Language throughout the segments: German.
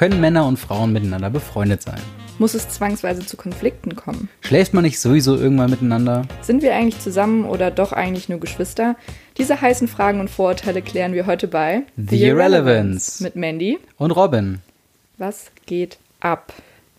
Können Männer und Frauen miteinander befreundet sein? Muss es zwangsweise zu Konflikten kommen? Schläft man nicht sowieso irgendwann miteinander? Sind wir eigentlich zusammen oder doch eigentlich nur Geschwister? Diese heißen Fragen und Vorurteile klären wir heute bei The Irrelevance. mit Mandy. Und Robin? Was geht ab?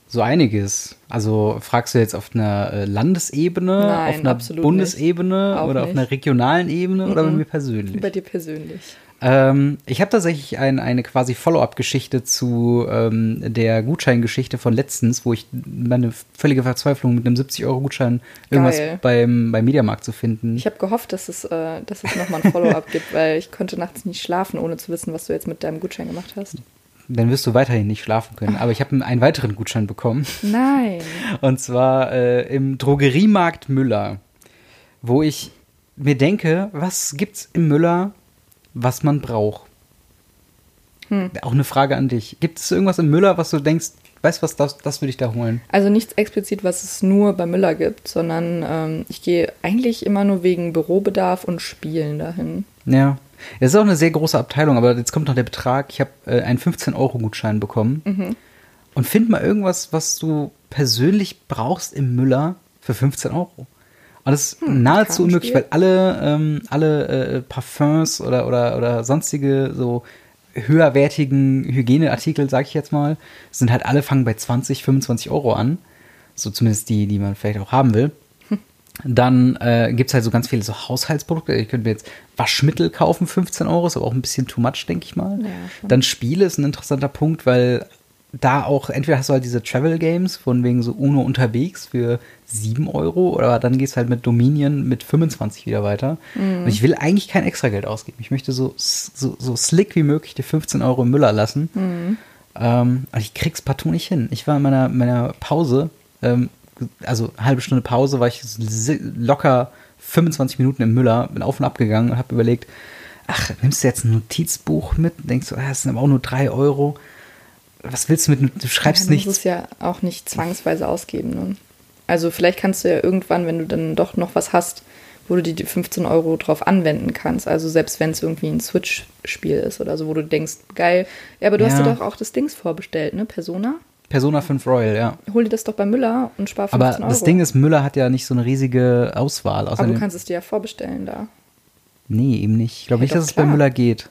So einiges. Also fragst du jetzt auf einer äh, Landesebene, Nein, auf einer Bundesebene Auch oder auf nicht. einer regionalen Ebene oder bei mir persönlich? Bei dir persönlich. Ähm, ich habe tatsächlich ein, eine quasi Follow-up-Geschichte zu ähm, der Gutscheingeschichte von letztens, wo ich meine völlige Verzweiflung mit einem 70-Euro-Gutschein irgendwas beim, beim Mediamarkt zu finden. Ich habe gehofft, dass es, äh, dass es nochmal ein Follow-up gibt, weil ich konnte nachts nicht schlafen, ohne zu wissen, was du jetzt mit deinem Gutschein gemacht hast. Dann wirst du weiterhin nicht schlafen können. Aber ich habe einen weiteren Gutschein bekommen. Nein. Und zwar äh, im Drogeriemarkt Müller, wo ich mir denke, was gibt's im Müller, was man braucht? Hm. Auch eine Frage an dich. Gibt es irgendwas im Müller, was du denkst, weißt du was, das, das würde ich da holen? Also nichts explizit, was es nur bei Müller gibt, sondern ähm, ich gehe eigentlich immer nur wegen Bürobedarf und Spielen dahin. Ja. Es ist auch eine sehr große Abteilung, aber jetzt kommt noch der Betrag. Ich habe äh, einen 15-Euro-Gutschein bekommen. Mhm. Und find mal irgendwas, was du persönlich brauchst im Müller für 15 Euro. Und das ist Hm, nahezu unmöglich, weil alle, ähm, alle äh, Parfums oder, oder, oder sonstige so höherwertigen Hygieneartikel, sag ich jetzt mal, sind halt alle fangen bei 20, 25 Euro an. So zumindest die, die man vielleicht auch haben will. Dann äh, gibt es halt so ganz viele so Haushaltsprodukte. Ich könnte mir jetzt Waschmittel kaufen, 15 Euro, ist aber auch ein bisschen too much, denke ich mal. Ja. Dann Spiele ist ein interessanter Punkt, weil da auch, entweder hast du halt diese Travel Games von wegen so UNO unterwegs für 7 Euro oder dann gehst du halt mit Dominion mit 25 wieder weiter. Und ich will eigentlich kein extra Geld ausgeben. Ich möchte so, so, so slick wie möglich die 15 Euro im Müller lassen. Ähm, und ich krieg's partout nicht hin. Ich war in meiner, meiner Pause, ähm, also halbe Stunde Pause, war ich locker 25 Minuten im Müller, bin auf und ab gegangen und habe überlegt, ach, nimmst du jetzt ein Notizbuch mit? Denkst du, ah, das sind aber auch nur 3 Euro. Was willst du mit, du schreibst ja, du nichts. musst es ja auch nicht zwangsweise ausgeben. Ne? Also vielleicht kannst du ja irgendwann, wenn du dann doch noch was hast, wo du die die 15 Euro drauf anwenden kannst. Also selbst wenn es irgendwie ein Switch-Spiel ist oder so, wo du denkst, geil. Ja, aber du hast Ja. dir doch auch das Dings vorbestellt, ne? Persona? Persona 5 Royal, ja. Hol dir das doch bei Müller und spar 15 Aber Euro. das Ding ist, Müller hat ja nicht so eine riesige Auswahl. aber du kannst es dir ja vorbestellen da. nee, eben nicht. Ich glaube Ja, nicht, dass es bei klar. Müller geht.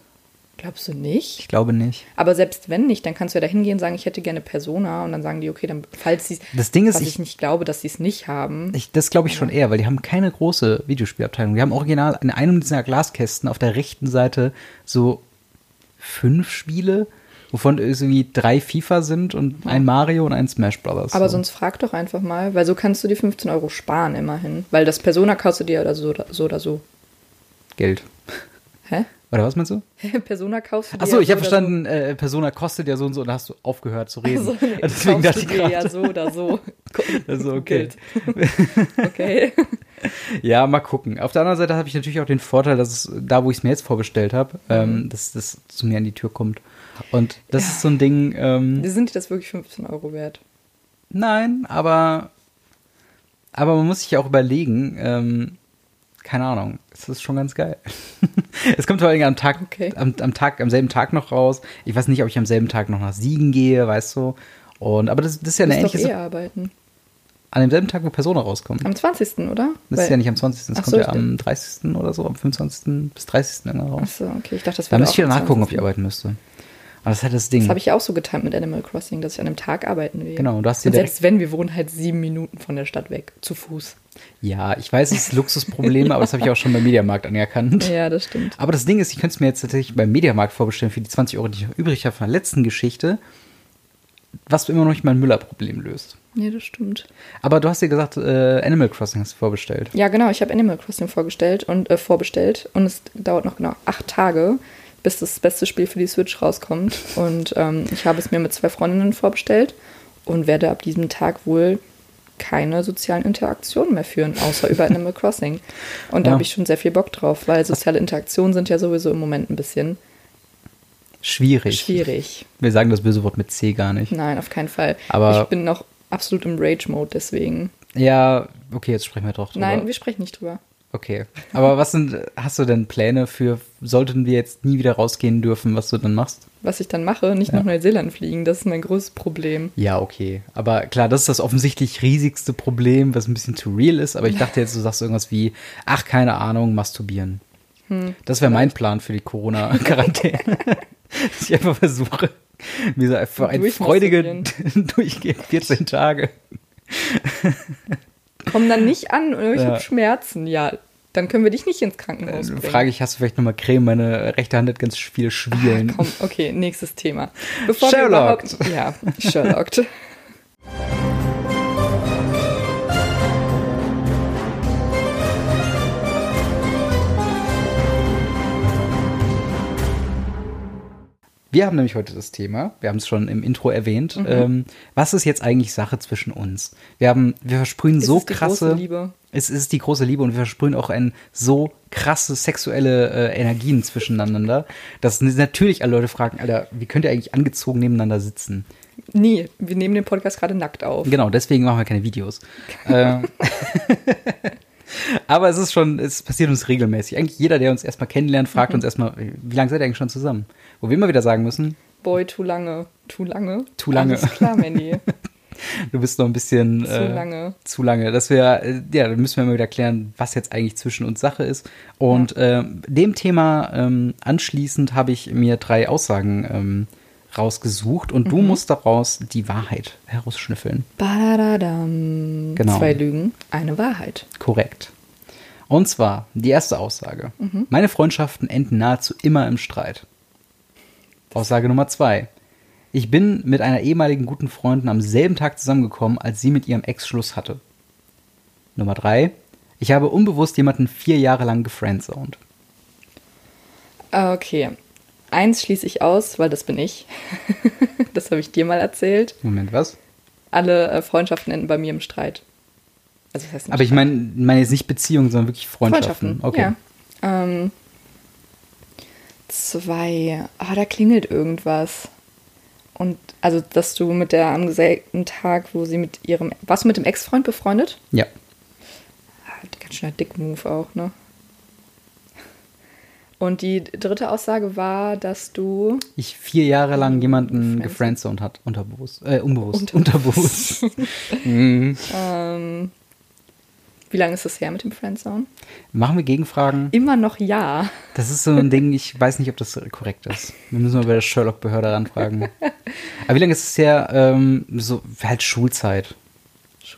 Glaubst du nicht? Ich glaube nicht. Aber selbst wenn nicht, dann kannst du ja da hingehen und sagen, ich hätte gerne Persona und dann sagen die, okay, dann falls sie Das Ding ist, ich, ich- nicht glaube, dass sie es nicht haben. Ich, das glaube ich schon eher, weil die haben keine große Videospielabteilung. Die haben original in einem dieser Glaskästen auf der rechten Seite so fünf Spiele, wovon irgendwie drei FIFA sind und ein Mario und ein Smash Brothers. Aber so. sonst frag doch einfach mal, weil so kannst du die 15 Euro sparen immerhin. Weil das Persona kostet dir oder so oder so. Oder so. Geld. Hä? Oder was meinst du? Persona kaufst du dir Achso, ja ich habe so verstanden, äh, Persona kostet ja so und so und da hast du aufgehört zu reden. So. Also, nee, Deswegen dachte ich gerade. ja so oder so. Also, okay. Geld. okay. Ja, mal gucken. Auf der anderen Seite habe ich natürlich auch den Vorteil, dass es da, wo ich es mir jetzt vorbestellt habe, Mhm. ähm, dass das zu mir an die Tür kommt. Und das ist so ein Ding, ähm, Sind die das wirklich 15 Euro wert? nein, aber, aber man muss sich ja auch überlegen, ähm, keine Ahnung, es ist schon ganz geil. es kommt vor allem am Tag, Okay. am, am Tag, am selben Tag noch raus. Ich weiß nicht, ob ich am selben Tag noch nach Siegen gehe, weißt du. Und, aber das, das ist ja eine musst doch ähnliche, eh arbeiten. an demselben Tag, wo Persona rauskommt. Am 20. oder? Das Weil- ist ja nicht am 20. Das kommt so, ja am 30. oder so, am 25. bis 30. irgendwann raus. Achso, okay. Ich dachte, das Da wäre müsste ich wieder nachgucken, ob 20.. ich arbeiten müsste. Aber das ist halt das Ding. Das habe ich auch so getimt mit Animal Crossing, dass ich an einem Tag arbeiten will. Genau, du hast dir Und selbst wenn, wir wohnen halt sieben Minuten von der Stadt weg, zu Fuß. ja, ich weiß, es ist Luxusprobleme, aber das habe ich auch schon beim Mediamarkt anerkannt. Ja, das stimmt. Aber das Ding ist, ich könnte es mir jetzt tatsächlich beim Mediamarkt vorbestellen für die 20 Euro, die ich noch übrig habe von der letzten Geschichte, was immer noch nicht mein Müller-Problem löst. Ja, das stimmt. Aber du hast dir gesagt, äh, Animal Crossing hast du vorbestellt. Ja, genau. Ich habe Animal Crossing vorgestellt und äh, vorbestellt und es dauert noch genau acht Tage, bis das beste Spiel für die Switch rauskommt. Und ähm, ich habe es mir mit zwei Freundinnen vorbestellt und werde ab diesem Tag wohl keine sozialen Interaktionen mehr führen, außer über Animal Crossing. Und da Ja. habe ich schon sehr viel Bock drauf, weil soziale Interaktionen sind ja sowieso im Moment ein bisschen Schwierig. schwierig. Wir sagen das böse Wort mit C gar nicht. Nein, auf keinen Fall. Aber- ich bin noch absolut im Rage-Mode, deswegen. Ja, okay, jetzt sprechen wir doch drüber. Nein, wir sprechen nicht drüber. Okay. Aber was sind, hast du denn Pläne für, sollten wir jetzt nie wieder rausgehen dürfen, was du dann machst? Was ich dann mache, nicht Ja. nach Neuseeland fliegen, das ist mein größtes Problem. Ja, okay. Aber klar, das ist das offensichtlich riesigste Problem, was ein bisschen zu real ist. Aber ich dachte jetzt, du sagst irgendwas wie, ach, keine Ahnung, masturbieren. Das wäre mein Plan für die Corona-Quarantäne. Dass ich einfach versuche, mir so einfach ein freudige durchgehend 14 Tage. Komm dann nicht an, oder ich Ja. habe Schmerzen. Ja, dann können wir dich nicht ins Krankenhaus bringen. frage ich, hast du vielleicht nochmal Creme? Meine rechte Hand hat ganz viele Schwielen. Komm, okay, nächstes Thema. Bevor überhaupt, ja, Sherlocked. Wir haben nämlich heute das Thema, wir haben es schon im Intro erwähnt, Mhm. ähm, was ist jetzt eigentlich Sache zwischen uns? Wir haben, wir versprühen Ist so es die krasse, große Liebe? Es ist die große Liebe und wir versprühen auch ein so krasse sexuelle äh, Energien zwischeneinander, dass natürlich alle Leute fragen, Alter, wie könnt ihr eigentlich angezogen nebeneinander sitzen? Nie. Wir nehmen den Podcast gerade nackt auf. Genau, deswegen machen wir keine Videos. ähm, Aber es ist schon, es passiert uns regelmäßig. Eigentlich jeder, der uns erstmal kennenlernt, fragt Mhm. uns erstmal, wie lange seid ihr eigentlich schon zusammen? Wo wir immer wieder sagen müssen, Boy, too lange. Too lange? Too lange. Alles klar, Mandy. du bist noch ein bisschen Zu äh, lange. Zu lange. Das wäre, äh, ja, dann müssen wir mal wieder klären, was jetzt eigentlich zwischen uns Sache ist. Und ähm, dem Thema ähm, anschließend habe ich mir drei Aussagen ähm, rausgesucht und Mhm. du musst daraus die Wahrheit herausschnüffeln. Badadadam. Genau. Zwei Lügen, eine Wahrheit. Korrekt. Und zwar die erste Aussage. Mhm. Meine Freundschaften enden nahezu immer im Streit. Aussage Nummer zwei. Ich bin mit einer ehemaligen guten Freundin am selben Tag zusammengekommen, als sie mit ihrem Ex Schluss hatte. Nummer drei. Ich habe unbewusst jemanden vier Jahre lang gefriendzoned. Okay. Eins schließe ich aus, weil das bin ich. das habe ich dir mal erzählt. Moment, was? Alle äh, Freundschaften enden bei mir im Streit. Also das heißt nicht Aber ich Streit. meine meine jetzt nicht Beziehungen, sondern wirklich Freundschaften. Okay. Ja. Ähm, zwei. Ah, da klingelt irgendwas. Und also, dass du mit der am selben Tag, wo sie mit ihrem. Warst du mit dem Ex-Freund befreundet? Ja. Ah, Ganz schöner Dick-Move auch, ne? Und die dritte Aussage war, dass du. Ich vier Jahre lang jemanden Friendzone. gefriendzoned hat. Unterbewusst. Äh, unbewusst. Unterbewusst. Unterbewusst. mhm. Ähm, wie lange ist das her mit dem Friendzone? Machen wir Gegenfragen? Immer noch ja. Das ist so ein Ding, ich weiß nicht, ob das korrekt ist. Wir müssen mal bei der Sherlock-Behörde ranfragen. Aber wie lange ist es her? Ähm, so halt Schulzeit.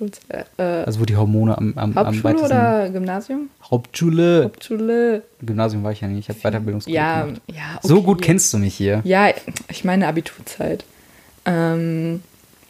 Schulz, äh, äh, Also wo die Hormone am, am, am Hauptschule weitesten. oder Gymnasium? Hauptschule. Hauptschule. Gymnasium war ich ja nicht. Ich habe Weiterbildungsgruppe Ja, gemacht. ja. So okay. gut kennst du mich hier. Ja, ich meine Abiturzeit. Ähm,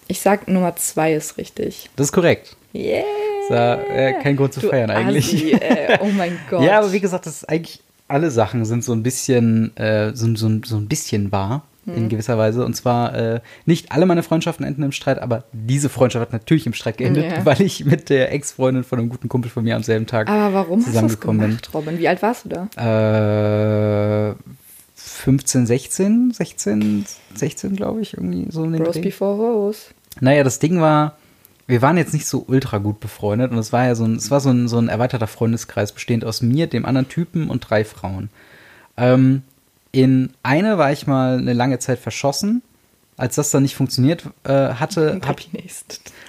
ich sag Nummer zwei ist richtig. Das ist korrekt. Yeah. Ja, äh, kein Grund zu Du feiern eigentlich. Assi, äh, oh mein Gott. Ja, aber wie gesagt, das ist eigentlich alle Sachen sind so ein bisschen, äh, so, so, so ein bisschen wahr. Mhm. In gewisser Weise. Und zwar, äh, nicht alle meine Freundschaften enden im Streit, aber diese Freundschaft hat natürlich im Streit geendet, Ja. weil ich mit der Ex-Freundin von einem guten Kumpel von mir am selben Tag aber warum hast du das zusammengekommen bin. gemacht, Robin? Wie alt warst du da? Äh, 15, 16, 16, 16, glaube ich, irgendwie so in den Bros Dreh. before hoes. Naja, das Ding war, wir waren jetzt nicht so ultra gut befreundet und es war ja so ein, es war so ein, so ein erweiterter Freundeskreis, bestehend aus mir, dem anderen Typen und drei Frauen. Ähm, in eine war ich mal eine lange Zeit verschossen. Als das dann nicht funktioniert äh, hatte, habe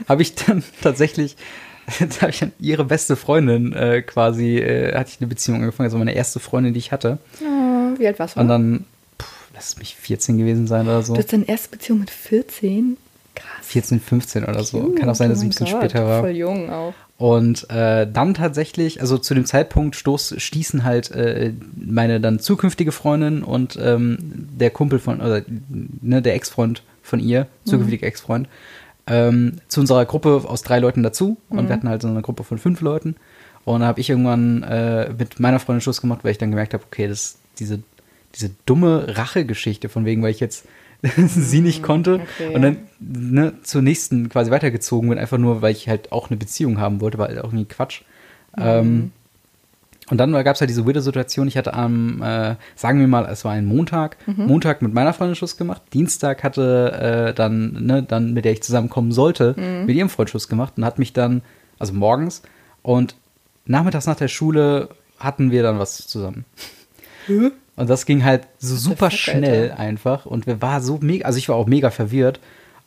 hab ich dann tatsächlich, da habe ich dann ihre beste Freundin äh, quasi, äh, hatte ich eine Beziehung angefangen, also meine erste Freundin, die ich hatte. Oh, wie alt warst du? Und dann, puh, lass es mich 14 gewesen sein oder so. du hast deine erste Beziehung mit 14? Krass. 14, 15 oder so. Kann auch sein, dass es ein Oh bisschen Gott, später war. Voll jung auch. Und äh, dann tatsächlich, also zu dem Zeitpunkt stoß, stießen halt äh, meine dann zukünftige Freundin und ähm, der Kumpel von, oder ne, der Ex-Freund von ihr, zukünftiger Ex-Freund, ähm, zu unserer Gruppe aus drei Leuten dazu. Und wir hatten halt so eine Gruppe von fünf Leuten. Und da habe ich irgendwann äh, mit meiner Freundin Schluss gemacht, weil ich dann gemerkt habe, okay, das diese, diese dumme Rache-Geschichte, von wegen, weil ich jetzt sie nicht konnte. okay, und dann ne, zur nächsten quasi weitergezogen bin, einfach nur, weil ich halt auch eine Beziehung haben wollte, war halt auch irgendwie Quatsch. Ähm, und dann gab es halt diese weirde Situation, ich hatte am, äh, sagen wir mal, es war ein Montag, Montag mit meiner Freundin Schluss gemacht, Dienstag hatte äh, dann, ne, dann, mit der ich zusammenkommen sollte, mit ihrem Freund Schluss gemacht und hat mich dann, also morgens, und nachmittags nach der Schule hatten wir dann was zusammen. Und das ging halt so super fuck, schnell Alter? einfach. Und wir war so mega, also ich war auch mega verwirrt.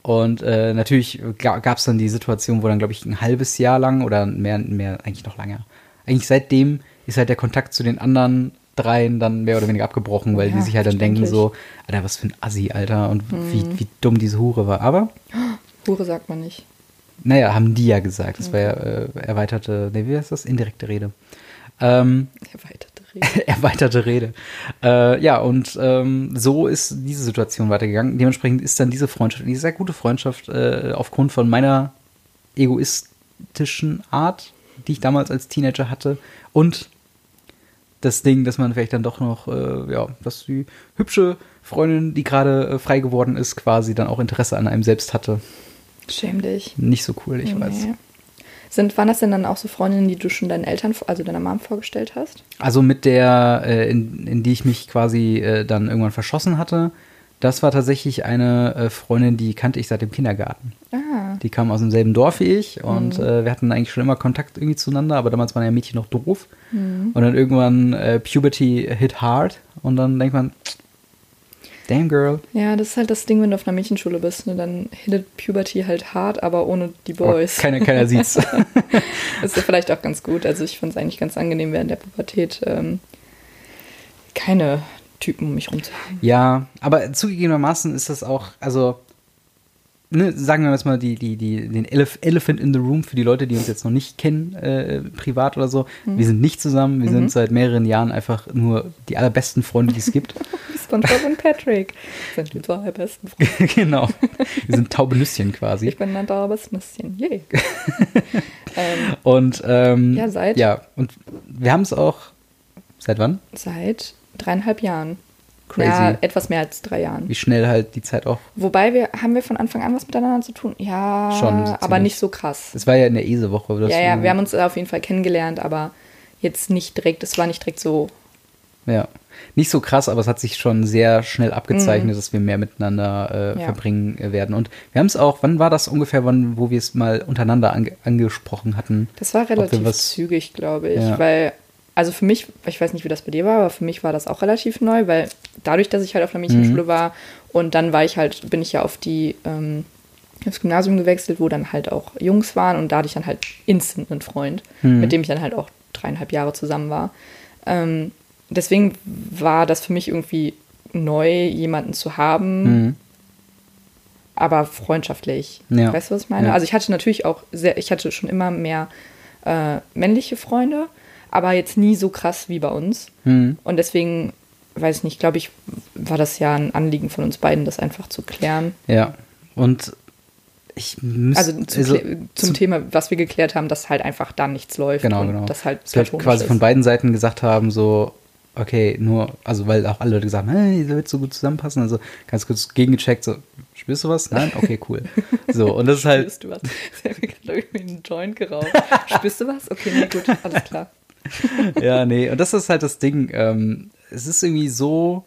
Und äh, natürlich gab es dann die Situation, wo dann, glaube ich, ein halbes Jahr lang oder mehr, mehr, eigentlich noch länger. Eigentlich seitdem ist halt der Kontakt zu den anderen dreien dann mehr oder weniger abgebrochen, weil Ja, die sich halt dann denken so, Alter, was für ein Assi, Alter, und Mhm. wie, wie dumm diese Hure war. Aber, Hure sagt man nicht. naja, haben die ja gesagt. Das war ja äh, erweiterte, ne, wie heißt das? Indirekte Rede. Ähm, Erweiterte Rede. erweiterte Rede. Äh, ja, und ähm, so ist diese Situation weitergegangen. Dementsprechend ist dann diese Freundschaft, diese sehr gute Freundschaft, äh, aufgrund von meiner egoistischen Art, die ich damals als Teenager hatte, und das Ding, dass man vielleicht dann doch noch, äh, ja, dass die hübsche Freundin, die gerade äh, frei geworden ist, quasi dann auch Interesse an einem selbst hatte. Schäm dich. Nicht so cool, ich weiß. Sind, waren das denn dann auch so Freundinnen, die du schon deinen Eltern, also deiner Mom vorgestellt hast? Also mit der, äh, in, in die ich mich quasi äh, dann irgendwann verschossen hatte, das war tatsächlich eine äh, Freundin, die kannte ich seit dem Kindergarten. Ah. Die kam aus demselben Dorf wie ich und äh, wir hatten eigentlich schon immer Kontakt irgendwie zueinander, aber damals waren ja Mädchen noch doof. Und dann irgendwann äh, Puberty hit hard und dann denkt man, damn girl. Ja, das ist halt das Ding, wenn du auf einer Mädchenschule bist. Ne? Dann hittet Puberty halt hart, aber ohne die Boys. keiner, keiner sieht's. Das ist ja vielleicht auch ganz gut. Also ich fand es eigentlich ganz angenehm während der Pubertät ähm, keine Typen um mich rum zu haben. Ja, aber zugegebenermaßen ist das auch, also, ne, sagen wir jetzt mal die, die, die, den Elef Elephant in the Room für die Leute, die uns jetzt noch nicht kennen, äh, privat oder so. Wir sind nicht zusammen, wir sind seit mehreren Jahren einfach nur die allerbesten Freunde, die es gibt. SpongeBob und Patrick sind die zwei besten Freunde. genau. Wir sind taube Nüsschen quasi. Ich bin ein dauerbares Nüsschen. Yay. ähm, Und ähm, Ja, seit- Ja, und wir haben es auch. Seit wann? seit dreieinhalb Jahren. Crazy. Ja, etwas mehr als drei Jahren. Wie schnell halt die Zeit auch. Wobei wir, haben wir von Anfang an was miteinander zu tun? Ja, Schon, aber nicht so krass. Es war ja in der Ese-Woche. Ja, ja, wir haben uns auf jeden Fall kennengelernt, aber jetzt nicht direkt, es war nicht direkt so. Ja. Nicht so krass, aber es hat sich schon sehr schnell abgezeichnet, dass wir mehr miteinander äh, Mhm. Ja. verbringen äh, werden. Und wir haben es auch, wann war das ungefähr, wann, wo wir es mal untereinander ange angesprochen hatten? Das war relativ was- zügig, glaube ich. Ja. Weil, also für mich, ich weiß nicht, wie das bei dir war, aber für mich war das auch relativ neu, weil dadurch, dass ich halt auf der Mädchenschule Mhm. war und dann war ich halt, bin ich ja auf die, ähm, aufs Gymnasium gewechselt, wo dann halt auch Jungs waren und da hatte ich dann halt instant einen Freund, Mhm. mit dem ich dann halt auch dreieinhalb Jahre zusammen war. Ähm, deswegen war das für mich irgendwie neu, jemanden zu haben, Mhm. aber freundschaftlich. Ja. Weißt du, was ich meine? Ja. Also ich hatte natürlich auch sehr, ich hatte schon immer mehr äh, männliche Freunde, aber jetzt nie so krass wie bei uns. Mhm. Und deswegen, weiß ich nicht, glaube ich, war das ja ein Anliegen von uns beiden, das einfach zu klären. Ja. Und ich müsste. Also, zu klä- zum Thema, was wir geklärt haben, dass halt einfach da nichts läuft. Genau, und genau. Das halt dass halt platonisch quasi ist. von beiden Seiten gesagt haben, so, okay, nur, also weil auch alle Leute gesagt haben, hey, ihr wird so gut zusammenpassen. Also ganz kurz gegengecheckt, so, spürst du was? Nein? Okay, cool. So, und das ist halt, Spürst du was? Ich habe mir gerade irgendwie einen Joint geraucht. Spürst du was? Okay, nee, gut, alles klar. ja, nee, und das ist halt das Ding. Ähm, es ist irgendwie so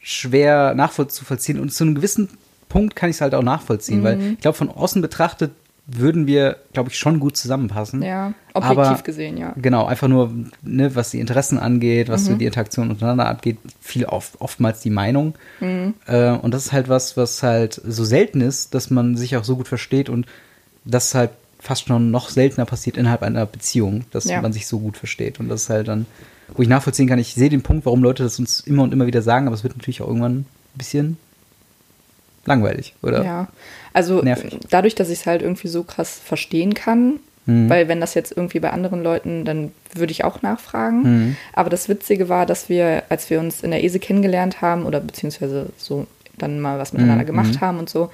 schwer nachvollziehen und zu einem gewissen Punkt kann ich es halt auch nachvollziehen, weil Mhm. ich glaube, von außen betrachtet würden wir, glaube ich, schon gut zusammenpassen. Ja, objektiv Aber- gesehen, ja. Genau, einfach nur, ne, was die Interessen angeht, was so Mhm. die Interaktion untereinander angeht, viel oft, oftmals die Meinung. Mhm. Äh, und das ist halt was, was halt so selten ist, dass man sich auch so gut versteht und das halt fast schon noch seltener passiert innerhalb einer Beziehung, dass Ja. man sich so gut versteht. Und das ist halt dann, wo ich nachvollziehen kann, ich sehe den Punkt, warum Leute das uns immer und immer wieder sagen, aber es wird natürlich auch irgendwann ein bisschen langweilig, oder? Ja, also Nervig. dadurch, dass ich es halt irgendwie so krass verstehen kann, Mhm. weil wenn das jetzt irgendwie bei anderen Leuten, dann würde ich auch nachfragen. Mhm. Aber das Witzige war, dass wir, als wir uns in der ESE kennengelernt haben oder beziehungsweise so dann mal was miteinander Mhm, gemacht mhm. haben und so,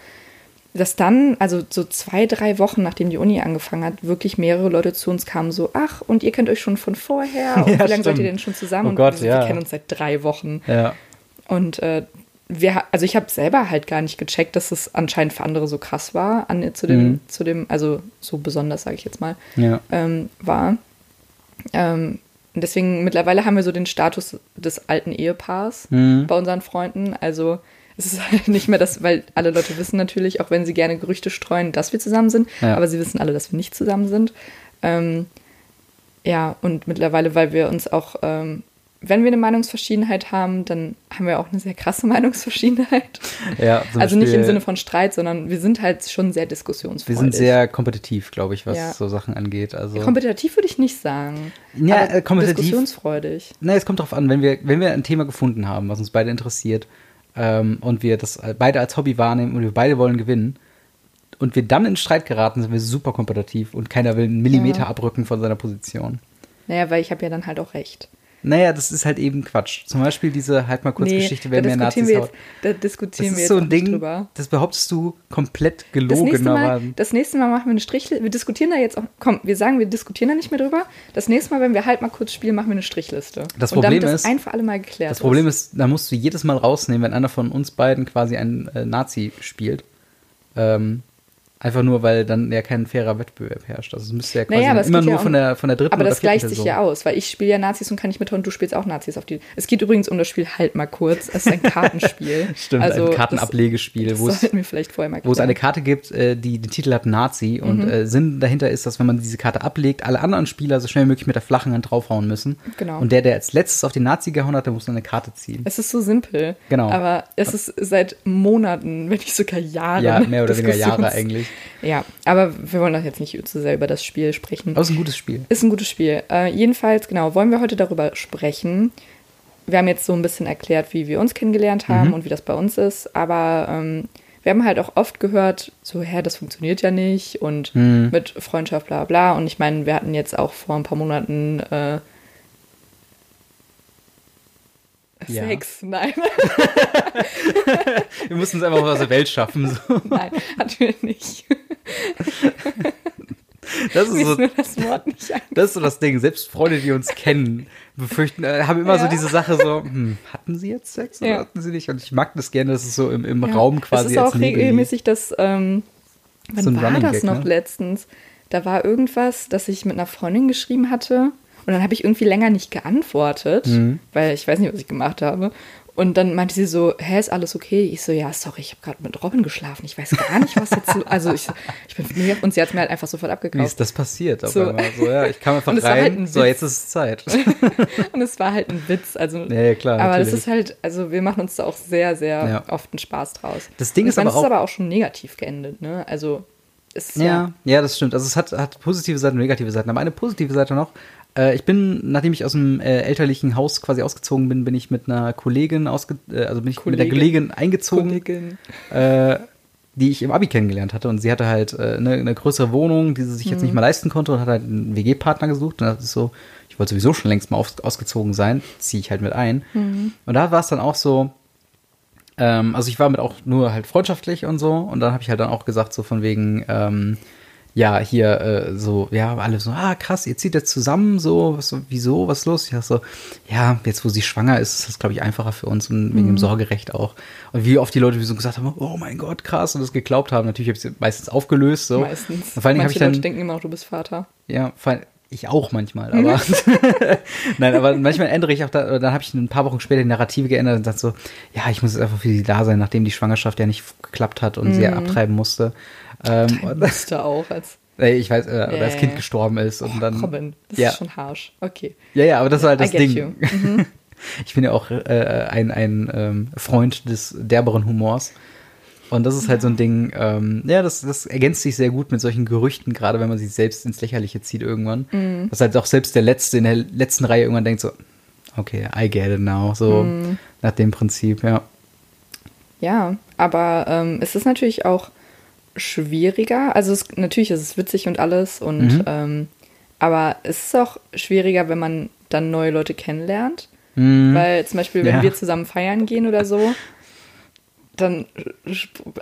dass dann, also so zwei, drei Wochen nachdem die Uni angefangen hat, wirklich mehrere Leute zu uns kamen, so, ach, und ihr kennt euch schon von vorher und Ja, wie lange seid ihr stimmt. denn schon zusammen? Oh und Gott, wir, ja. wir kennen uns seit drei Wochen. Ja. Und äh, wir, also ich habe selber halt gar nicht gecheckt, dass es anscheinend für andere so krass war, an, zu dem, Mhm. zu dem, also so besonders, sage ich jetzt mal, Ja. ähm, war. Ähm, und deswegen mittlerweile haben wir so den Status des alten Ehepaars Mhm. bei unseren Freunden. Also es ist halt nicht mehr das, weil alle Leute wissen natürlich, auch wenn sie gerne Gerüchte streuen, dass wir zusammen sind, Ja. aber sie wissen alle, dass wir nicht zusammen sind. Ähm, Ja, und mittlerweile, weil wir uns auch, ähm, wenn wir eine Meinungsverschiedenheit haben, dann haben wir auch eine sehr krasse Meinungsverschiedenheit. Ja, also nicht im Sinne von Streit, sondern wir sind halt schon sehr diskussionsfreudig. Wir sind sehr kompetitiv, glaube ich, was Ja. so Sachen angeht. Also, Kompetitiv würde ich nicht sagen. Ja, äh, kompetitiv- Diskussionsfreudig. Na, es kommt drauf an, wenn wir, wenn wir ein Thema gefunden haben, was uns beide interessiert, ähm, und wir das beide als Hobby wahrnehmen und wir beide wollen gewinnen, und wir dann in Streit geraten, sind wir super kompetitiv und keiner will einen Millimeter Ja. abrücken von seiner Position. Naja, weil ich habe ja dann halt auch recht. Naja, das ist halt eben Quatsch. Zum Beispiel diese halt mal kurz Geschichte, wer da mehr diskutieren Nazis wir haut. jetzt, da Das diskutieren wir ist jetzt so ein Ding, drüber. das behauptest du komplett Das nächste, Mal, das nächste Mal machen wir eine Strichliste. Wir diskutieren da jetzt auch. Komm, wir sagen, wir diskutieren da nicht mehr drüber. Das nächste Mal, wenn wir halt mal kurz spielen, machen wir eine Strichliste. Das Und Problem das ist- ein für alle Mal geklärt Das Problem ist, da musst du jedes Mal rausnehmen, wenn einer von uns beiden quasi einen äh, Nazi spielt. Ähm, einfach nur, weil dann ja kein fairer Wettbewerb herrscht. Also es müsste ja quasi Naja, immer nur ja von um- der, von der dritten Aber das gleicht sich Person. ja aus, weil ich spiele ja Nazis und kann nicht mit und du spielst auch Nazis auf die. Es geht übrigens um das Spiel Halt mal kurz. Es ist ein Kartenspiel. Stimmt, also ein Kartenablegespiel, wo es wo es eine Karte gibt, äh, die den Titel hat Nazi und Mhm. äh, Sinn dahinter ist, dass wenn man diese Karte ablegt, alle anderen Spieler so schnell wie möglich mit der flachen Hand draufhauen müssen. Genau. Und der, der als letztes auf den Nazi gehauen hat, der muss dann eine Karte ziehen. Es ist so simpel. Genau. Aber es ist seit Monaten, wenn nicht sogar Jahren. Ja, mehr oder weniger Jahre eigentlich. Ja, aber wir wollen doch jetzt nicht zu sehr über das Spiel sprechen. Aber es ist ein gutes Spiel. Ist ein gutes Spiel. Äh, jedenfalls, genau, wollen wir heute darüber sprechen. Wir haben jetzt so ein bisschen erklärt, wie wir uns kennengelernt haben Mhm. und wie das bei uns ist, aber ähm, wir haben halt auch oft gehört, so, hä, das funktioniert ja nicht und Mhm. mit Freundschaft, bla bla. Und ich meine, wir hatten jetzt auch vor ein paar Monaten äh, Ja. Sex. Nein, Wir mussten es einfach aus der Welt schaffen. So. nein, hatten wir nicht. Das ist so ist das. Das ist so das Ding. Selbst Freunde, die uns kennen, befürchten, äh, haben immer so Ja. diese Sache so, hm, hatten sie jetzt Sex oder Ja. hatten sie nicht? Und ich mag das gerne, dass es so im, im Ja. Raum quasi Es ist auch regelmäßig, dass, ähm, wann So war Running das Gag, noch ne? letztens? Da war irgendwas, dass ich mit einer Freundin geschrieben hatte und dann habe ich irgendwie länger nicht geantwortet, Mhm. weil ich weiß nicht, was ich gemacht habe. Und dann meinte sie so, hä, ist alles okay? Ich so, ja, sorry, ich habe gerade mit Robin geschlafen. Ich weiß gar nicht, was jetzt so, also ich, ich bin mega, und sie hat mir halt einfach sofort Wie abgekauft. ist das passiert? Auf So. einmal? so, ja, ich kam einfach war rein, halt ein so, jetzt ist es Zeit. Und es war halt ein Witz, also. Ja, ja, klar, Aber das natürlich. ist halt, also wir machen uns da auch sehr, sehr Ja. oft einen Spaß draus. Das Ding ist meine, aber es ist auch- aber auch schon negativ geendet, ne? Also, es ist Ja, ja, das stimmt. Also es hat, hat positive Seiten und negative Seiten. Aber eine positive Seite noch. Äh, ich bin, nachdem ich aus dem äh, elterlichen Haus quasi ausgezogen bin, bin ich mit einer Kollegin ausge äh, also bin ich mit der Kollegin. Kollegin eingezogen, Kollegin. äh, die ich im Abi kennengelernt hatte. Und sie hatte halt äh, eine, eine größere Wohnung, die sie sich jetzt Mhm. nicht mehr leisten konnte und hat halt einen WG-Partner gesucht. Und das ist so, ich wollte sowieso schon längst mal aus, ausgezogen sein, ziehe ich halt mit ein. Mhm. Und da war es dann auch so, ähm, also ich war mit auch nur halt freundschaftlich und so. Und dann habe ich halt dann auch gesagt, so von wegen, ähm, ja, hier äh, so, ja, alle so, ah, krass, ihr zieht jetzt zusammen, so, was, so, wieso, was ist los? Ich dachte so, ja, jetzt wo sie schwanger ist, ist das, glaube ich, einfacher für uns und wegen dem Sorgerecht auch. Und wie oft die Leute wie so gesagt haben, oh mein Gott, krass, und das geglaubt haben. Natürlich habe ich sie meistens aufgelöst, so. Meistens. Und vor habe Manche ich dann, Leute denken immer noch, du bist Vater. ja, vor allem- ich auch manchmal, aber nein, aber manchmal ändere ich auch da, dann habe ich ein paar Wochen später die Narrative geändert und dachte so, ja, ich muss jetzt einfach für sie da sein, nachdem die Schwangerschaft ja nicht geklappt hat und sie abtreiben musste. Ähm, und, Musste auch als äh, ich weiß, äh, oder Yeah. Kind gestorben ist und dann. Robin. Das ja. ist schon harsch. Okay. Ja, ja, aber das war halt das Ding. Mhm. Ich bin ja auch äh, ein, ein ähm, Freund des derberen Humors. Und das ist halt so ein Ding, ähm, ja, das, das ergänzt sich sehr gut mit solchen Gerüchten, gerade wenn man sich selbst ins Lächerliche zieht irgendwann. Mhm. Dass halt auch selbst der Letzte in der letzten Reihe irgendwann denkt so, okay, I get it now. So Mhm. nach dem Prinzip, ja. Ja, aber ähm, es ist natürlich auch schwieriger. Also es, natürlich ist es witzig und alles und Mhm. ähm, aber es ist auch schwieriger, wenn man dann neue Leute kennenlernt. Mhm. Weil zum Beispiel, wenn Ja. wir zusammen feiern gehen oder so, dann,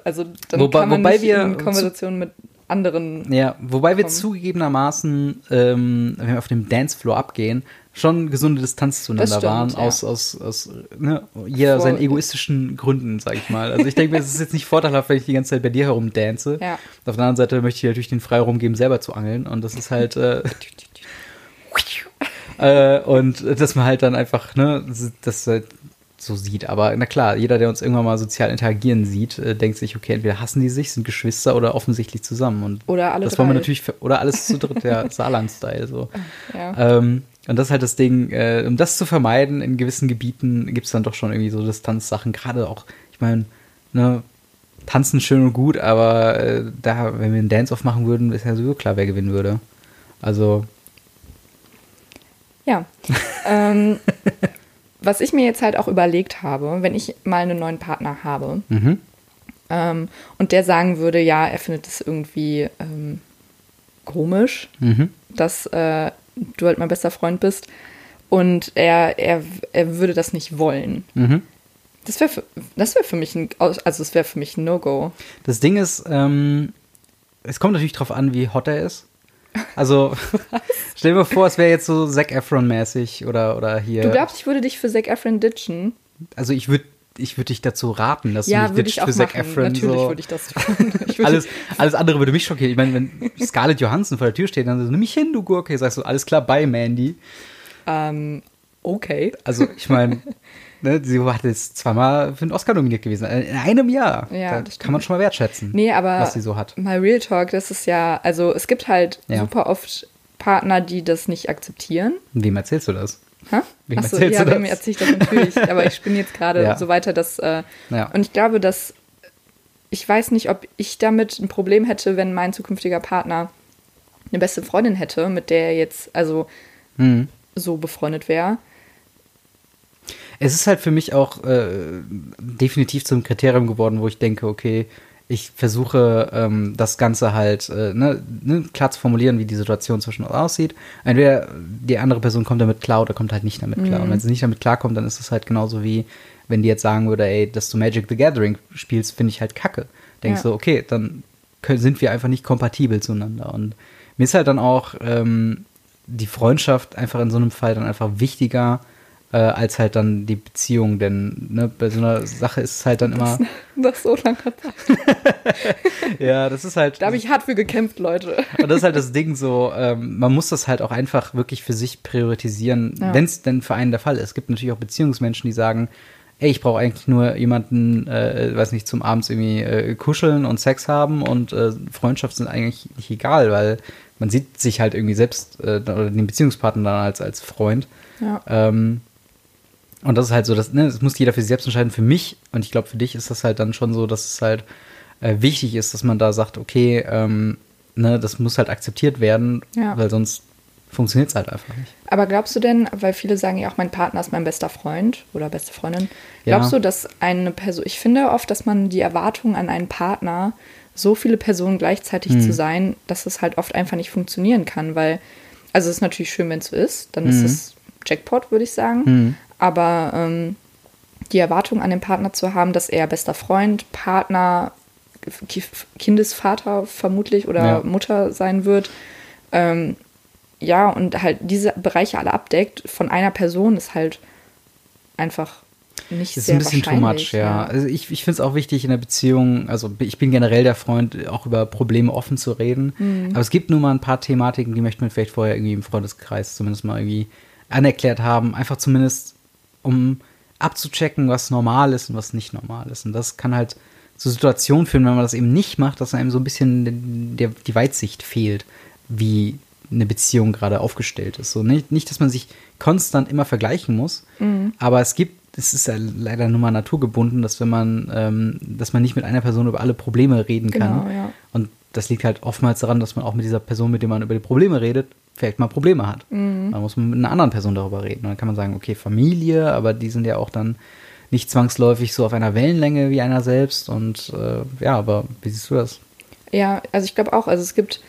also, dann Wobei- kann man wobei nicht wir in Konversation mit anderen. Ja, wobei wir kommen. zugegebenermaßen, ähm, wenn wir auf dem Dancefloor abgehen, schon gesunde Distanz zueinander stimmt, waren, ja. aus, aus, aus ne, jeder Vor- seinen egoistischen Gründen, sag ich mal. Also ich denke mir, es ist jetzt nicht vorteilhaft, wenn ich die ganze Zeit bei dir herum dance. Ja. Auf der anderen Seite möchte ich natürlich den Freiraum geben, selber zu angeln. Und das ist halt, äh, äh, und dass man halt dann einfach, ne, das, das halt so sieht. Aber na klar, jeder, der uns irgendwann mal sozial interagieren sieht, äh, denkt sich, okay, entweder hassen die sich, sind Geschwister oder offensichtlich zusammen. Und Oder alle das wollen wir drei. natürlich, oder alles zu dritt, der Saarland-Style so. Ja. Ähm, und das ist halt das Ding, äh, um das zu vermeiden, in gewissen Gebieten gibt es dann doch schon irgendwie so Distanzsachen. Gerade auch, ich meine, ne, tanzen schön und gut, aber äh, da, wenn wir einen Dance-Off machen würden, ist ja sowieso klar, wer gewinnen würde. Also, Ja. ähm, was ich mir jetzt halt auch überlegt habe, wenn ich mal einen neuen Partner habe mhm. ähm, und der sagen würde, ja, er findet es irgendwie ähm, komisch, Mhm. dass äh, du halt mein bester Freund bist und er, er, er würde das nicht wollen. Mhm. Das wäre für, das wär für mich ein, also das wäre für mich ein No-Go. Das Ding ist, ähm, es kommt natürlich drauf an, wie hot er ist. Also, stell dir mal vor, es wäre jetzt so Zac Efron-mäßig oder, oder hier. Du glaubst, ich würde dich für Zac Efron ditchen? also, ich würde ich würd dich dazu raten, dass du Ja, mich würde ich ditcht für Zac. Efron. Natürlich so. würde ich das tun. Ich würde- alles, alles andere würde mich schockieren. Ich meine, wenn Scarlett Johansson vor der Tür steht, dann so, nimm mich hin, du Gurke. Sagst du, alles klar, bye, Mandy. Ähm, okay. Also, ich meine, ne, sie hat jetzt zweimal für den Oscar nominiert gewesen. In einem Jahr. Ja, da das kann man schon mal wertschätzen, Nee, aber was sie so hat. mal Real Talk, das ist ja, also es gibt halt Ja. super oft Partner, die das nicht akzeptieren. Wem erzählst du das? Hä? Wem Achso, erzählst ja, du das? wem erzähle ich das natürlich. aber ich spinne jetzt gerade Ja. so weiter, dass. Äh, Ja. Und ich glaube, dass. Ich weiß nicht, ob ich damit ein Problem hätte, wenn mein zukünftiger Partner eine beste Freundin hätte, mit der er jetzt also Hm. so befreundet wäre. Es ist halt für mich auch äh, definitiv zum Kriterium geworden, wo ich denke, okay, ich versuche ähm, das Ganze halt äh, ne, ne, klar zu formulieren, wie die Situation zwischen uns aussieht. Entweder die andere Person kommt damit klar oder kommt halt nicht damit klar. Und wenn sie nicht damit klarkommt, dann ist es halt genauso wie, wenn die jetzt sagen würde, ey, dass du Magic the Gathering spielst, finde ich halt kacke. Denkst Ja. du, okay, dann können, sind wir einfach nicht kompatibel zueinander. Und mir ist halt dann auch ähm, die Freundschaft einfach in so einem Fall dann einfach wichtiger äh, als halt dann die Beziehung, denn ne, bei so einer Sache ist es halt dann immer, Das so lange Zeit. ja, das ist halt, Da habe ich hart für gekämpft, Leute. und das ist halt das Ding so, ähm, man muss das halt auch einfach wirklich für sich priorisieren, Ja. wenn es denn für einen der Fall ist. Es gibt natürlich auch Beziehungsmenschen, die sagen, ey, ich brauche eigentlich nur jemanden, äh, weiß nicht, zum Abends irgendwie äh, kuscheln und Sex haben und äh, Freundschaft sind eigentlich nicht egal, weil man sieht sich halt irgendwie selbst äh, oder den Beziehungspartner dann als, als Freund. Ja. Ähm, und das ist halt so, das, ne, das muss jeder für sich selbst entscheiden. Für mich, und ich glaube, für dich ist das halt dann schon so, dass es halt äh, wichtig ist, dass man da sagt, okay, ähm, ne, das muss halt akzeptiert werden, Ja. weil sonst funktioniert es halt einfach nicht. Aber glaubst du denn, weil viele sagen ja auch, mein Partner ist mein bester Freund oder beste Freundin, glaubst Ja. du, dass eine Person, ich finde oft, dass man die Erwartung an einen Partner, so viele Personen gleichzeitig Hm. zu sein, dass es halt oft einfach nicht funktionieren kann, weil, also es ist natürlich schön, wenn es so ist, dann ist Mhm. es Jackpot, würde ich sagen, Mhm. Aber ähm, die Erwartung an den Partner zu haben, dass er bester Freund, Partner, Ki- Kindesvater vermutlich oder Ja. Mutter sein wird, ähm, ja, und halt diese Bereiche alle abdeckt von einer Person ist halt einfach nicht Das ist sehr ein bisschen too much, ja. Also ich, ich finde es auch wichtig in der Beziehung, also ich bin generell der Freund, auch über Probleme offen zu reden. Mhm. Aber es gibt nun mal ein paar Thematiken, die möchte man vielleicht vorher irgendwie im Freundeskreis zumindest mal irgendwie anerklärt haben. Einfach zumindest, um abzuchecken, was normal ist und was nicht normal ist. Und das kann halt zu Situationen führen, wenn man das eben nicht macht, dass einem so ein bisschen der, die Weitsicht fehlt, wie eine Beziehung gerade aufgestellt ist. So nicht, nicht, dass man sich konstant immer vergleichen muss, Mhm. aber es gibt, es ist ja leider nur mal naturgebunden, dass wenn man, ähm, dass man nicht mit einer Person über alle Probleme reden kann. Genau, ja. Und das liegt halt oftmals daran, dass man auch mit dieser Person, mit der man über die Probleme redet, vielleicht mal Probleme hat. Mhm. Dann muss man mit einer anderen Person darüber reden. Und dann kann man sagen, okay, Familie, aber die sind ja auch dann nicht zwangsläufig so auf einer Wellenlänge wie einer selbst. Und äh, ja, aber wie siehst du das? Ja, also ich glaube auch, also es gibt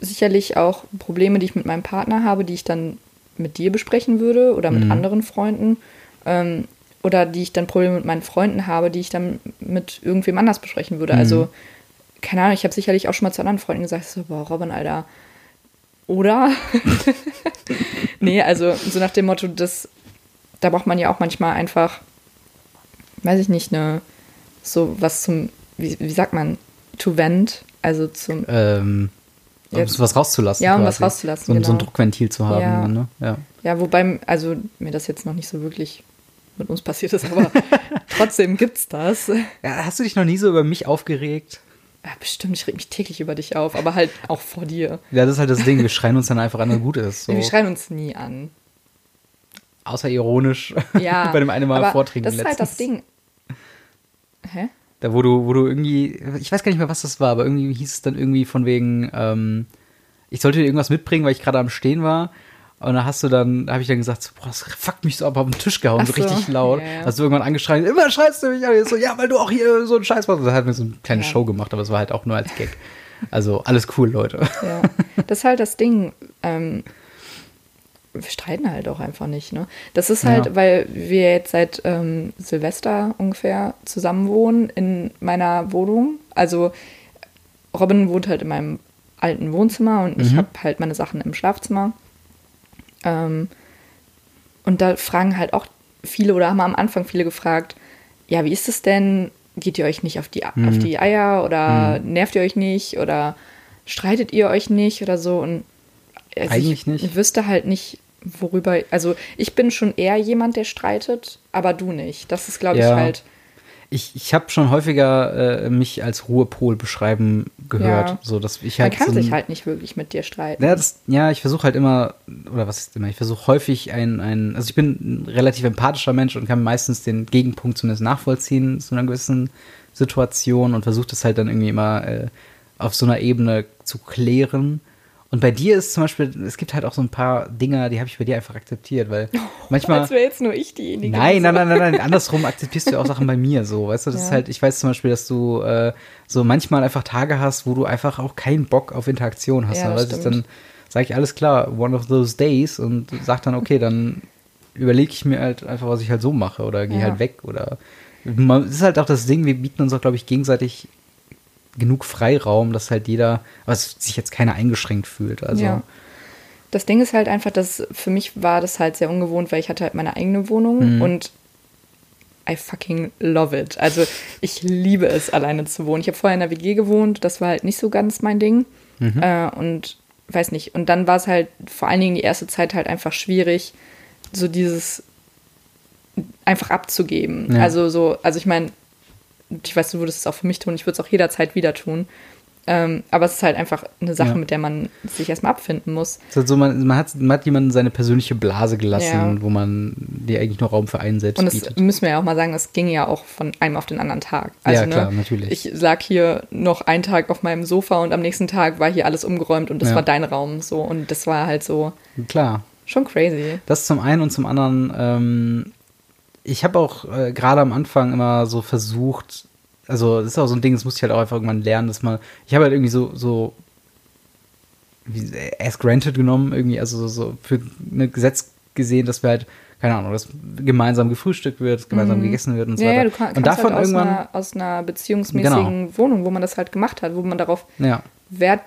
sicherlich auch Probleme, die ich mit meinem Partner habe, die ich dann mit dir besprechen würde oder mit Mhm. anderen Freunden. Ähm, oder die ich dann Probleme mit meinen Freunden habe, die ich dann mit irgendwem anders besprechen würde. Mhm. Also, keine Ahnung, ich habe sicherlich auch schon mal zu anderen Freunden gesagt, so, boah, Robin, Alter. Oder? nee, also so nach dem Motto, das, da braucht man ja auch manchmal einfach, weiß ich nicht, eine, so was zum, wie, wie sagt man, to vent, also zum, Ähm, um Jetzt- was rauszulassen. Ja, um was quasi. rauszulassen, So, ein- so ein genau. Druckventil zu haben. Ja. Ne? ja. ja, wobei, also mir das jetzt noch nicht so wirklich mit uns passiert ist, aber trotzdem gibt's das. Ja, hast du dich noch nie so über mich aufgeregt? Ja, bestimmt, ich reg mich täglich über dich auf, aber halt auch vor dir. Ja, das ist halt das Ding. Wir schreien uns dann einfach an, und gut ist. So. Wir schreien uns nie an. Außer ironisch. Ja. Bei dem einen Mal Vorträgen Das ist halt das letztens. Ding. Hä? Da, wo du, wo du irgendwie, ich weiß gar nicht mehr, was das war, aber irgendwie hieß es dann irgendwie von wegen, ähm, ich sollte dir irgendwas mitbringen, weil ich gerade am Stehen war. Und da hast du dann, da habe ich dann gesagt, so, boah, das fuckt mich so ab, auf den Tisch gehauen, so so, richtig laut. ja, ja. Hast du irgendwann angeschrien, immer schreist du mich an. Ich so, ja, weil du auch hier so einen Scheiß machst. Da hat mir so eine kleine Ja. Show gemacht, aber es war halt auch nur als Gag. Also alles cool, Leute. Ja. Das ist halt das Ding. Ähm, wir streiten halt auch einfach nicht, ne? Das ist halt, weil wir jetzt seit ähm, Silvester ungefähr zusammen wohnen in meiner Wohnung. Also Robin wohnt halt in meinem alten Wohnzimmer und ich Mhm. habe halt meine Sachen im Schlafzimmer. Ähm, und da fragen halt auch viele oder haben am Anfang viele gefragt, ja, wie ist es denn? Geht ihr euch nicht auf die, auf die Eier oder nervt ihr euch nicht oder streitet ihr euch nicht oder so? Und also Eigentlich ich nicht. wüsste halt nicht, worüber. Also ich bin schon eher jemand, der streitet, aber du nicht. Das ist, glaube Ja. ich, halt. Ich, ich habe schon häufiger äh, mich als Ruhepol beschreiben gehört. Ja. So, dass ich Man halt kann so ein- sich halt nicht wirklich mit dir streiten. Ja, das, ja ich versuche halt immer, oder was ist immer, ich versuche häufig ein, ein, also ich bin ein relativ empathischer Mensch und kann meistens den Gegenpunkt zumindest nachvollziehen zu einer gewissen Situation und versuche das halt dann irgendwie immer äh, auf so einer Ebene zu klären. Und bei dir ist zum Beispiel, es gibt halt auch so ein paar Dinge, die habe ich bei dir einfach akzeptiert, weil manchmal. Als wäre jetzt nur ich diejenige. Nein, die nein, nein, nein, nein. Andersrum akzeptierst du ja auch Sachen bei mir so, weißt du? Das ist Ja. halt, ich weiß zum Beispiel, dass du äh, so manchmal einfach Tage hast, wo du einfach auch keinen Bock auf Interaktion hast. Ja, ne? stimmt. dann sage ich alles klar, one of those days und sag dann, okay, dann überlege ich mir halt einfach, was ich halt so mache oder gehe Ja. halt weg oder man, das ist halt auch das Ding, wir bieten uns auch, glaube ich, gegenseitig genug Freiraum, dass halt jeder, was sich jetzt keiner eingeschränkt fühlt. Also Ja. Das Ding ist halt einfach, dass für mich war das halt sehr ungewohnt, weil ich hatte halt meine eigene Wohnung Mhm. und I fucking love it. Also ich liebe es, alleine zu wohnen. Ich habe vorher in der WG gewohnt, das war halt nicht so ganz mein Ding. Mhm. Äh, und weiß nicht. Und dann war es halt vor allen Dingen die erste Zeit halt einfach schwierig, so dieses einfach abzugeben. Ja. Also so, also ich meine, ich weiß, du würdest es auch für mich tun, ich würde es auch jederzeit wieder tun. Ähm, aber es ist halt einfach eine Sache, Ja. mit der man sich erstmal abfinden muss. Es ist halt so, man, man, hat, man hat jemanden seine persönliche Blase gelassen, Ja. wo man dir eigentlich nur Raum für einen selbst Und es bietet. müssen wir ja auch mal sagen, es ging ja auch von einem auf den anderen Tag. Also, Ja, klar, natürlich. Ich lag hier noch einen Tag auf meinem Sofa und am nächsten Tag war hier alles umgeräumt und das Ja. war dein Raum so. Und das war halt so Klar, schon crazy. das zum einen und zum anderen, ähm, ich habe auch äh, gerade am Anfang immer so versucht, also das ist auch so ein Ding, das musste ich halt auch einfach irgendwann lernen, dass man, ich habe halt irgendwie so, so wie, as granted genommen, irgendwie, also so, so für ein Gesetz gesehen, dass wir halt, keine Ahnung, dass gemeinsam gefrühstückt wird, dass gemeinsam gegessen wird und so Mhm. Ja, weiter. ja, du kann, und kannst davon halt aus irgendwann, einer, aus einer beziehungsmäßigen Wohnung, wo man das halt gemacht hat, wo man darauf ja. Wert,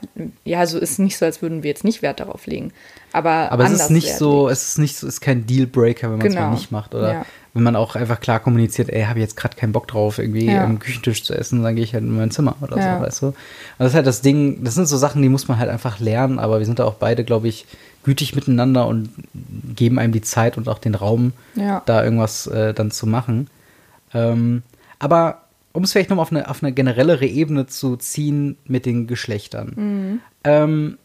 ja, also ist nicht so, als würden wir jetzt nicht Wert darauf legen. Aber, Aber es ist nicht Wert so, legen. es ist nicht so, ist kein Dealbreaker, wenn man es Genau. mal nicht macht. Oder Ja. wenn man auch einfach klar kommuniziert, ey, habe jetzt gerade keinen Bock drauf, irgendwie Ja. am Küchentisch zu essen, dann gehe ich halt in mein Zimmer oder Ja. so, weißt du? Also das ist halt das Ding, das sind so Sachen, die muss man halt einfach lernen, aber wir sind da auch beide, glaube ich, gütig miteinander und geben einem die Zeit und auch den Raum, da irgendwas äh, dann zu machen. Ähm, aber um es vielleicht nochmal auf eine, auf eine generellere Ebene zu ziehen mit den Geschlechtern. Mhm. Ähm,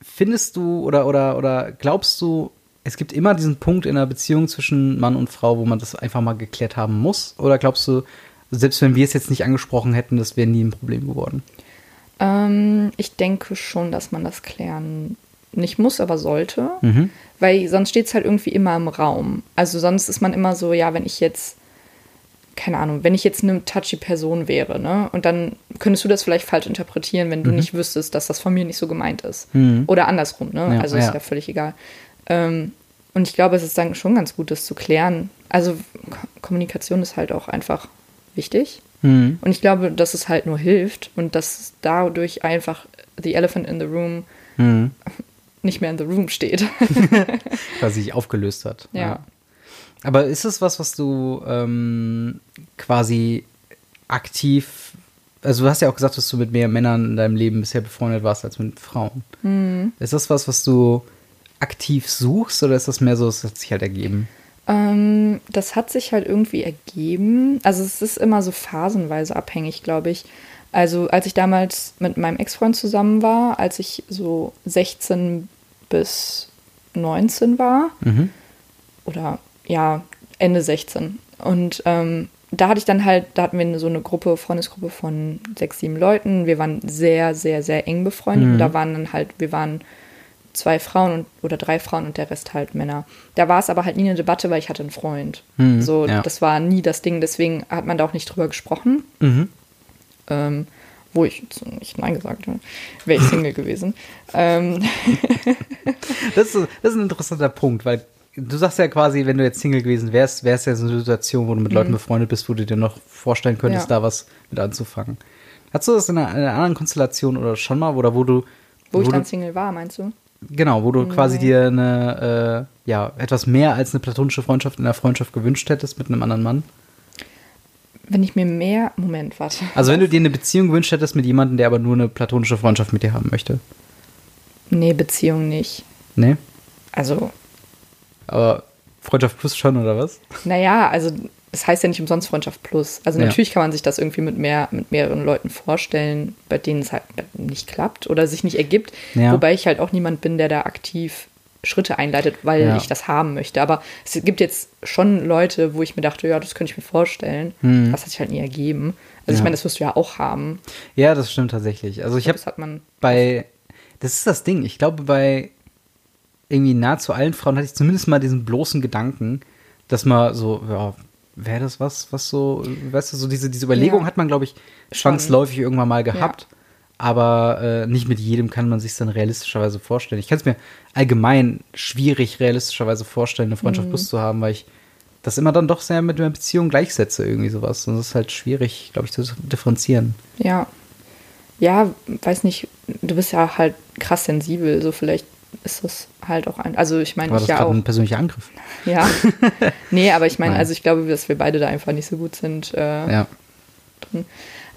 findest du oder, oder, oder glaubst du, es gibt immer diesen Punkt in einer Beziehung zwischen Mann und Frau, wo man das einfach mal geklärt haben muss? Oder glaubst du, selbst wenn wir es jetzt nicht angesprochen hätten, das wäre nie ein Problem geworden? Ähm, ich denke schon, dass man das klären nicht muss, aber sollte. Mhm. Weil sonst steht es halt irgendwie immer im Raum. Also sonst ist man immer so, ja, wenn ich jetzt, keine Ahnung, wenn ich jetzt eine touchy Person wäre, ne? Und dann könntest du das vielleicht falsch interpretieren, wenn du nicht wüsstest, dass das von mir nicht so gemeint ist. Mhm. Oder andersrum, ne? Ja, also ist ja. ja völlig egal. Ähm, und ich glaube, es ist dann schon ganz gut, das zu klären. Also Ko Kommunikation ist halt auch einfach wichtig. Mhm. Und ich glaube, dass es halt nur hilft und dass dadurch einfach the elephant in the room Mhm. nicht mehr in the room steht. Quasi sich aufgelöst hat. Ja. Aber ist es was, was du ähm, quasi aktiv, also du hast ja auch gesagt, dass du mit mehr Männern in deinem Leben bisher befreundet warst als mit Frauen. Mhm. Ist das was, was du aktiv suchst oder ist das mehr so, es hat sich halt ergeben? Ähm, das hat sich halt irgendwie ergeben. Also es ist immer so phasenweise abhängig, glaube ich. Also als ich damals mit meinem Ex-Freund zusammen war, als ich so 16 bis 19 war, Mhm. oder ja, Ende 16. Und ähm, da hatte ich dann halt, da hatten wir so eine Gruppe, Freundesgruppe von sechs, sieben Leuten. Wir waren sehr, sehr, sehr eng befreundet. Mhm. Und da waren dann halt, wir waren zwei Frauen und, oder drei Frauen und der Rest halt Männer. Da war es aber halt nie eine Debatte, weil ich hatte einen Freund. Mhm, so, ja. das war nie das Ding, deswegen hat man da auch nicht drüber gesprochen. Mhm. Ähm, wo ich nicht Nein gesagt habe, wäre ich Single gewesen. Ähm, Das, ist, das ist ein interessanter Punkt, weil du sagst ja quasi, wenn du jetzt Single gewesen wärst, wäre es ja so eine Situation, wo du mit Leuten befreundet bist, wo du dir noch vorstellen könntest, Mhm. Ja. da was mit anzufangen. Hast du das in einer, in einer anderen Konstellation oder schon mal, oder wo du, wo ich du, dann Single war, meinst du? genau, wo du quasi dir eine, äh, ja, etwas mehr als eine platonische Freundschaft in der Freundschaft gewünscht hättest mit einem anderen Mann? Wenn ich mir mehr. Moment, warte. Also wenn du dir eine Beziehung gewünscht hättest mit jemandem, der aber nur eine platonische Freundschaft mit dir haben möchte. Nee, Beziehung nicht. Ne? Also, Aber Freundschaft plus schon, oder was? naja, also es heißt ja nicht umsonst Freundschaft plus. Also Ja. natürlich kann man sich das irgendwie mit mehr, mit mehreren Leuten vorstellen, bei denen es halt nicht klappt oder sich nicht ergibt. Ja. Wobei ich halt auch niemand bin, der da aktiv Schritte einleitet, weil Ja. ich das haben möchte. Aber es gibt jetzt schon Leute, wo ich mir dachte, ja, das könnte ich mir vorstellen. Das hat sich halt nie ergeben. Also ich meine, das wirst du ja auch haben. Ja, das stimmt tatsächlich. Also ich habe das hat man. bei, das ist das Ding, ich glaube bei irgendwie nahezu allen Frauen hatte ich zumindest mal diesen bloßen Gedanken, dass man so, ja, wäre das was, was so, weißt du, so diese, diese Überlegung Ja. hat man, glaube ich, zwangsläufig irgendwann mal gehabt. Aber äh, nicht mit jedem kann man sich dann realistischerweise vorstellen. Ich kann es mir allgemein schwierig realistischerweise vorstellen, eine Mhm. Freundschaft plus zu haben, weil ich das immer dann doch sehr mit einer Beziehung gleichsetze, irgendwie sowas. Und das ist halt schwierig, glaube ich, zu differenzieren. Ja. Ja, weiß nicht, du bist ja halt krass sensibel, so vielleicht ist das halt auch ein. Also ich meine, ich das ja auch. ein persönlicher Angriff? Ja. nee, aber ich meine, also ich glaube, dass wir beide da einfach nicht so gut sind. Äh, Ja.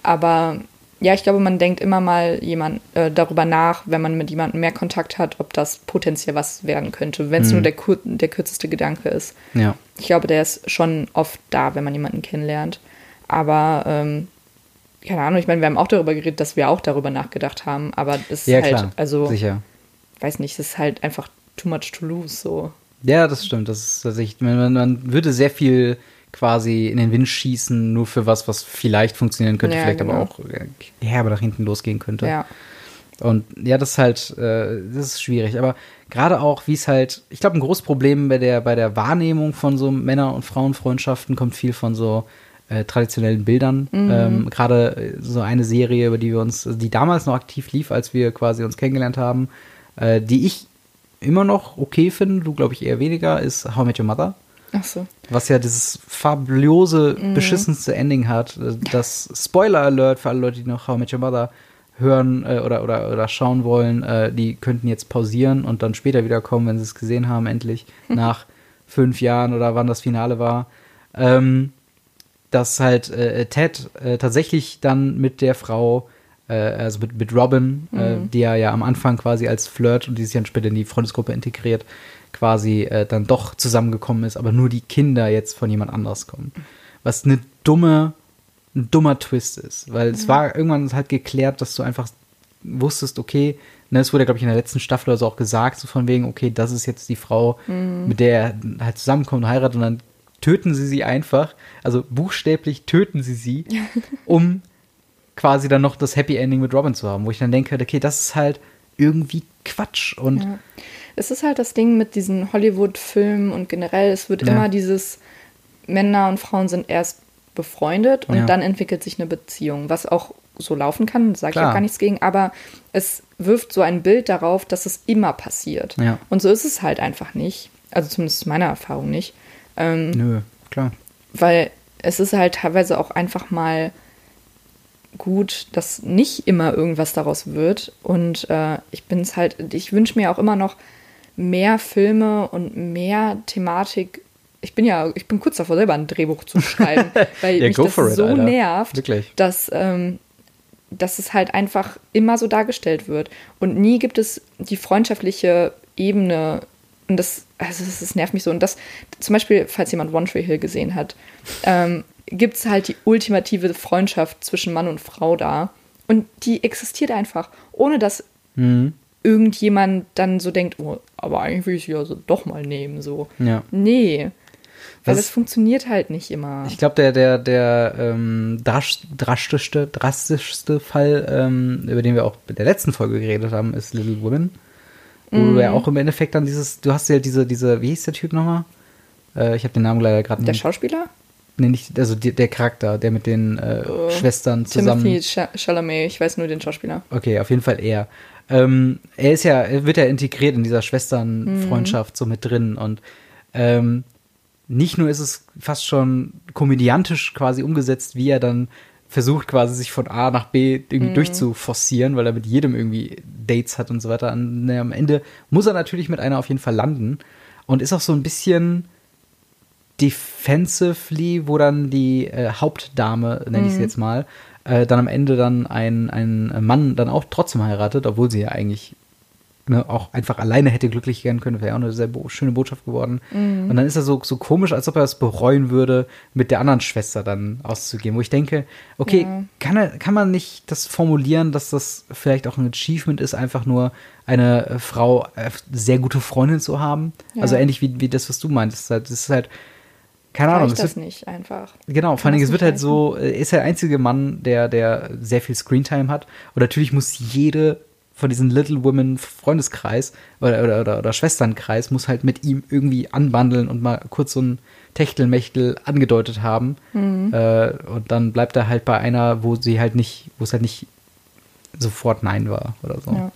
Aber ja, ich glaube, man denkt immer mal jemand äh, darüber nach, wenn man mit jemandem mehr Kontakt hat, ob das potenziell was werden könnte, wenn es Mhm. nur der, kur der kürzeste Gedanke ist. Ja. Ich glaube, der ist schon oft da, wenn man jemanden kennenlernt. Aber ähm, keine Ahnung, ich meine, wir haben auch darüber geredet, dass wir auch darüber nachgedacht haben, aber es ist Ja, halt, klar. also, Sicher. Weiß nicht, es ist halt einfach too much to lose, so. Ja, das stimmt. Das ist tatsächlich, man, man- würde sehr viel quasi in den Wind schießen, nur für was, was vielleicht funktionieren könnte, Ja, vielleicht aber genau. auch äh, herbe nach hinten losgehen könnte. Ja. Und ja, das ist halt, äh, das ist schwierig. Aber gerade auch, wie es halt, ich glaube, ein großes Problem bei der, bei der Wahrnehmung von so Männer- und Frauenfreundschaften kommt viel von so äh, traditionellen Bildern. Ähm, gerade äh, so eine Serie, über die wir uns, die damals noch aktiv lief, als wir quasi uns kennengelernt haben, äh, die ich immer noch okay finde, du glaube ich eher weniger, ist How I Met Your Mother. Ach so. Was ja dieses fabulose, beschissenste Ending hat. äh, Das Spoiler Alert für alle Leute, die noch How I Met Your Mother hören äh, oder, oder, oder schauen wollen, äh, die könnten jetzt pausieren und dann später wiederkommen, wenn sie es gesehen haben, endlich, nach fünf Jahren oder wann das Finale war. Ähm, dass halt äh, Ted äh, tatsächlich dann mit der Frau, äh, also mit, mit Robin, äh, die er ja am Anfang quasi als Flirt und die sich dann später in die Freundesgruppe integriert, quasi äh, dann doch zusammengekommen ist, aber nur die Kinder jetzt von jemand anders kommen. Was eine dumme, ein dummer Twist ist, weil es war irgendwann halt geklärt, dass du einfach wusstest, okay, ne, es wurde, glaube ich, in der letzten Staffel oder so auch gesagt, so von wegen, okay, das ist jetzt die Frau, mit der er halt zusammenkommt und heiratet und dann töten sie sie einfach, also buchstäblich töten sie sie, um quasi dann noch das Happy Ending mit Robin zu haben, wo ich dann denke, okay, das ist halt irgendwie Quatsch und Ja. Es ist halt das Ding mit diesen Hollywood-Filmen und generell, es wird Ja. immer dieses Männer und Frauen sind erst befreundet und Ja. dann entwickelt sich eine Beziehung, was auch so laufen kann, sage ich auch gar nichts gegen, aber es wirft so ein Bild darauf, dass es immer passiert. Und so ist es halt einfach nicht. Also zumindest meiner Erfahrung nicht. Ähm, nö, klar. weil es ist halt teilweise auch einfach mal gut, dass nicht immer irgendwas daraus wird. Und äh, ich bin es halt, ich wünsche mir auch immer noch mehr Filme und mehr Thematik. Ich bin ja, ich bin kurz davor, selber ein Drehbuch zu schreiben, weil Ja, mich das it, so Alter. nervt, Wirklich. dass, ähm, dass es halt einfach immer so dargestellt wird. Und nie gibt es die freundschaftliche Ebene Und das, also das, das nervt mich so. Und das, zum Beispiel, falls jemand One Tree Hill gesehen hat, ähm, gibt es halt die ultimative Freundschaft zwischen Mann und Frau da. Und die existiert einfach, ohne dass Mhm. irgendjemand dann so denkt, oh, aber eigentlich will ich sie also doch mal nehmen. So. Ja. Nee. Weil Das- das funktioniert halt nicht immer. Ich glaube, der, der, der ähm, drastischste, drastischste Fall, ähm, über den wir auch in der letzten Folge geredet haben, ist Little Women. Wo Mhm. du ja auch im Endeffekt dann dieses, du hast ja diese, diese, wie hieß der Typ nochmal? Äh, ich habe den Namen leider gerade der nicht. Schauspieler? Nee, nicht, also die, der Charakter, der mit den äh, Oh. Schwestern zusammen. Timothy Cha- Chalamet, ich weiß nur den Schauspieler. Okay, auf jeden Fall er. Ähm, er ist ja, er wird ja integriert in dieser Schwesternfreundschaft so mit drin und ähm, nicht nur ist es fast schon komödiantisch quasi umgesetzt, wie er dann versucht quasi sich von A nach B irgendwie durchzuforcieren, weil er mit jedem irgendwie Dates hat und so weiter. An, ne, am Ende muss er natürlich mit einer auf jeden Fall landen und ist auch so ein bisschen defensively, wo dann die äh, Hauptdame, nenne ich sie jetzt mal, äh, dann am Ende dann ein, ein Mann dann auch trotzdem heiratet, obwohl sie ja eigentlich ne, auch einfach alleine hätte glücklich werden können, wäre auch eine sehr bo schöne Botschaft geworden. Und dann ist er so, so komisch, als ob er es bereuen würde, mit der anderen Schwester dann auszugehen, wo ich denke, okay, Ja. kann, er, kann man nicht das formulieren, dass das vielleicht auch ein Achievement ist, einfach nur eine äh, Frau, äh, sehr gute Freundin zu haben? Ja. Also ähnlich wie, wie das, was du meintest. Das ist halt, keine Ahnung, Reicht es das wird, nicht einfach. Genau, vor Kann das es wird halt so, er ist der einzige Mann, der, der sehr viel Screentime hat. Und natürlich muss jede von diesen Little Women Freundeskreis oder, oder, oder, oder Schwesternkreis muss halt mit ihm irgendwie anbandeln und mal kurz so ein Techtelmechtel angedeutet haben. Mhm. Äh, und dann bleibt er halt bei einer, wo sie halt nicht, wo es halt nicht sofort Nein war oder so. Ja.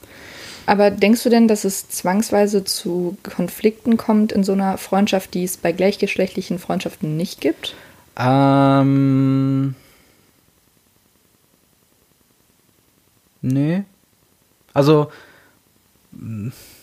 Aber denkst du denn, dass es zwangsweise zu Konflikten kommt in so einer Freundschaft, die es bei gleichgeschlechtlichen Freundschaften nicht gibt? Ähm. Nee. Also.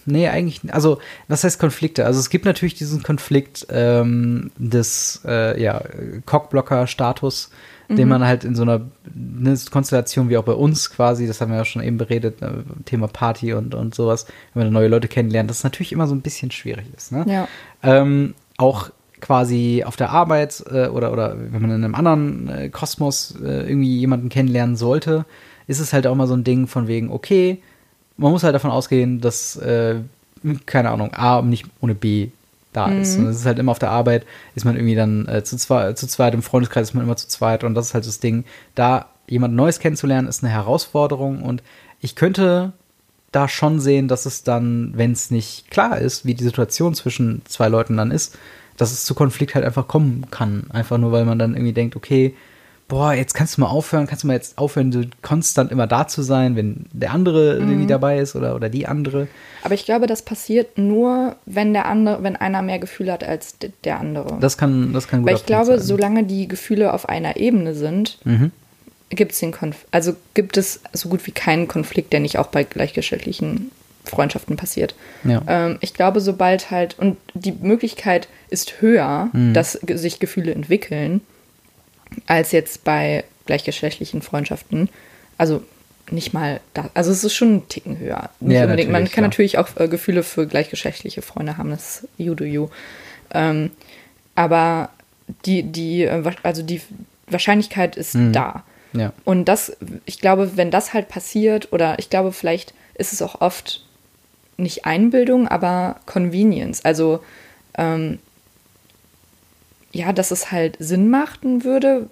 Nee, eigentlich. Also, was heißt Konflikte? Also, es gibt natürlich diesen Konflikt ähm, des äh, ja, Cockblocker-Status, den man halt in so einer ne, Konstellation wie auch bei uns quasi, das haben wir ja schon eben beredet, ne, Thema Party und, und sowas, wenn man neue Leute kennenlernt, das natürlich immer so ein bisschen schwierig ist. Ne? Ja. ähm, auch quasi auf der Arbeit äh, oder, oder wenn man in einem anderen äh, Kosmos äh, irgendwie jemanden kennenlernen sollte, ist es halt auch mal so ein Ding von wegen, okay, man muss halt davon ausgehen, dass, äh, keine Ahnung, A nicht ohne B da ist. Und es ist halt immer auf der Arbeit, ist man irgendwie dann äh, zu, zwei, zu zweit, im Freundeskreis ist man immer zu zweit und das ist halt das Ding. Da jemand Neues kennenzulernen, ist eine Herausforderung und ich könnte da schon sehen, dass es dann, wenn es nicht klar ist, wie die Situation zwischen zwei Leuten dann ist, dass es zu Konflikt halt einfach kommen kann. Einfach nur, weil man dann irgendwie denkt, okay, boah, jetzt kannst du mal aufhören, kannst du mal jetzt aufhören, so konstant immer da zu sein, wenn der andere irgendwie dabei ist oder, oder die andere. Aber ich glaube, das passiert nur, wenn der andere, wenn einer mehr Gefühle hat als der andere. Das kann, das kann ein Weil ich glaube, sein. solange die Gefühle auf einer Ebene sind, Mhm. gibt es den Konf also gibt es so gut wie keinen Konflikt, der nicht auch bei gleichgeschlechtlichen Freundschaften passiert. Ja. Ähm, ich glaube, sobald halt, und die Möglichkeit ist höher, Mhm. dass sich Gefühle entwickeln, als jetzt bei gleichgeschlechtlichen Freundschaften. Also nicht mal da, also es ist schon einen Ticken höher. Ja. Man kann ja. natürlich auch äh, Gefühle für gleichgeschlechtliche Freunde haben, das ist you do you. Ähm, aber die, die, äh, also die Wahrscheinlichkeit ist Mhm. da. Ja. Und das, ich glaube, wenn das halt passiert, oder ich glaube, vielleicht ist es auch oft nicht Einbildung, aber Convenience. Also, ähm, ja, dass es halt Sinn machen würde,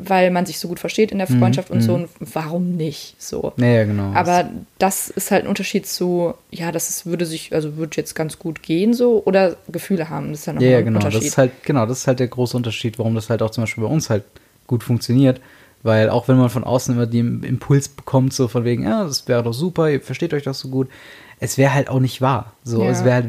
weil man sich so gut versteht in der Freundschaft und so, und warum nicht? So. Ja, genau. Aber das ist halt ein Unterschied zu, ja, das ist, würde sich, also würde jetzt ganz gut gehen so oder Gefühle haben. Das ist ja noch Ja, ein genau. Das Unterschied. ist halt, genau, das ist halt der große Unterschied, warum das halt auch zum Beispiel bei uns halt gut funktioniert. Weil auch wenn man von außen immer den Impuls bekommt, so von wegen, ja, das wäre doch super, ihr versteht euch doch so gut, es wäre halt auch nicht wahr. So, Ja. es wäre halt,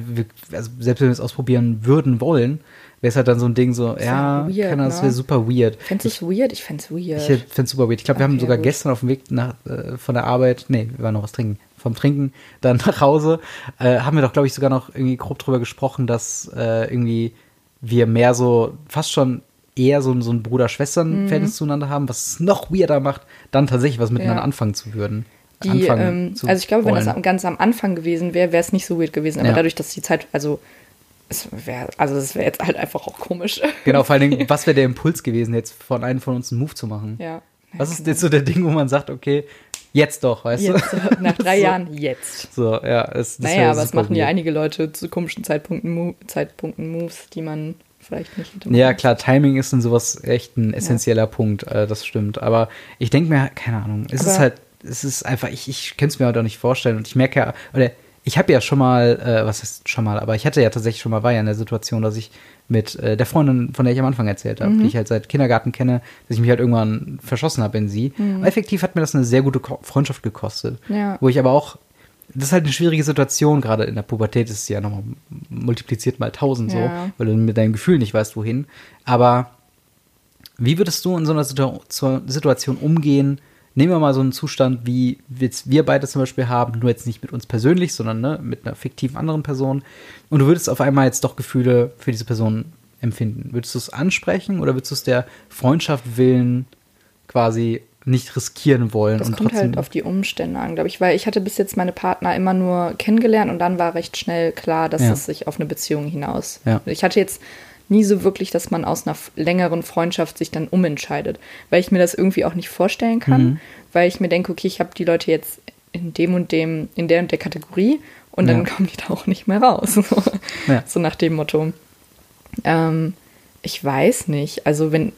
also selbst wenn wir es ausprobieren würden wollen, wäre es halt dann so ein Ding so, ja, weird, keine Ahnung, das ne? wäre super weird. Fändest du es weird? Ich fände es weird. Ich fände es super weird. Ich glaube, wir haben Okay, sogar gut. gestern auf dem Weg nach, äh, von der Arbeit, nee, wir waren noch was trinken, vom Trinken dann nach Hause, äh, haben wir doch, glaube ich, sogar noch irgendwie grob drüber gesprochen, dass äh, irgendwie wir mehr so, fast schon eher so, so ein Bruder-Schwestern-Verhältnis zueinander haben, was es noch weirder macht, dann tatsächlich was miteinander Mhm. Ja. anfangen zu würden. die, anfangen ähm, zu also ich glaube, wenn das wollen. am- ganz am Anfang gewesen wäre, wäre es nicht so weird gewesen. Aber Ja. dadurch, dass die Zeit, also es wäre, also es wäre jetzt halt einfach auch komisch. Genau, vor allen Dingen, was wäre der Impuls gewesen, jetzt von einem von uns einen Move zu machen? ja. Was ist jetzt so der Ding, wo man sagt, okay, jetzt doch, weißt Jetzt, du? äh, nach drei So. Jahren, jetzt. So, ja, es, das Naja, wär aber es machen ja einige Leute zu komischen Zeitpunkten, Zeitpunkten Moves, die man vielleicht nicht Ja, klar, Timing ist in sowas echt ein essentieller Punkt, äh, das stimmt. Aber ich denke mir, keine Ahnung, es ist Aber- halt, es ist einfach, ich, ich kann es mir halt auch nicht vorstellen und ich merke ja, oder ich habe ja schon mal, äh, was heißt schon mal, aber ich hatte ja tatsächlich schon mal, war ja in der Situation, dass ich mit äh, der Freundin, von der ich am Anfang erzählt habe, die ich halt seit Kindergarten kenne, dass ich mich halt irgendwann verschossen habe in sie. Aber effektiv hat mir das eine sehr gute Ko Freundschaft gekostet. Ja. Wo ich aber auch, das ist halt eine schwierige Situation, gerade in der Pubertät ist es ja nochmal multipliziert mal tausend so, Ja. weil du mit deinem Gefühl nicht weißt, wohin. Aber wie würdest du in so einer Situ Situation umgehen? Nehmen wir mal so einen Zustand, wie jetzt wir beide zum Beispiel haben, nur jetzt nicht mit uns persönlich, sondern ne, mit einer fiktiven anderen Person. Und du würdest auf einmal jetzt doch Gefühle für diese Person empfinden. Würdest du es ansprechen oder würdest du es der Freundschaft willen quasi nicht riskieren wollen? Das und kommt trotzdem, halt auf die Umstände an, glaube ich, weil ich hatte bis jetzt meine Partner immer nur kennengelernt und dann war recht schnell klar, dass Ja. es sich auf eine Beziehung hinaus. Ja. Ich hatte jetzt nie so wirklich, dass man aus einer längeren Freundschaft sich dann umentscheidet, weil ich mir das irgendwie auch nicht vorstellen kann, Mhm. weil ich mir denke, okay, ich habe die Leute jetzt in dem und dem, in der und der Kategorie und dann Ja. kommen die da auch nicht mehr raus. So, Ja. so nach dem Motto. Ähm, ich weiß nicht, also wenn.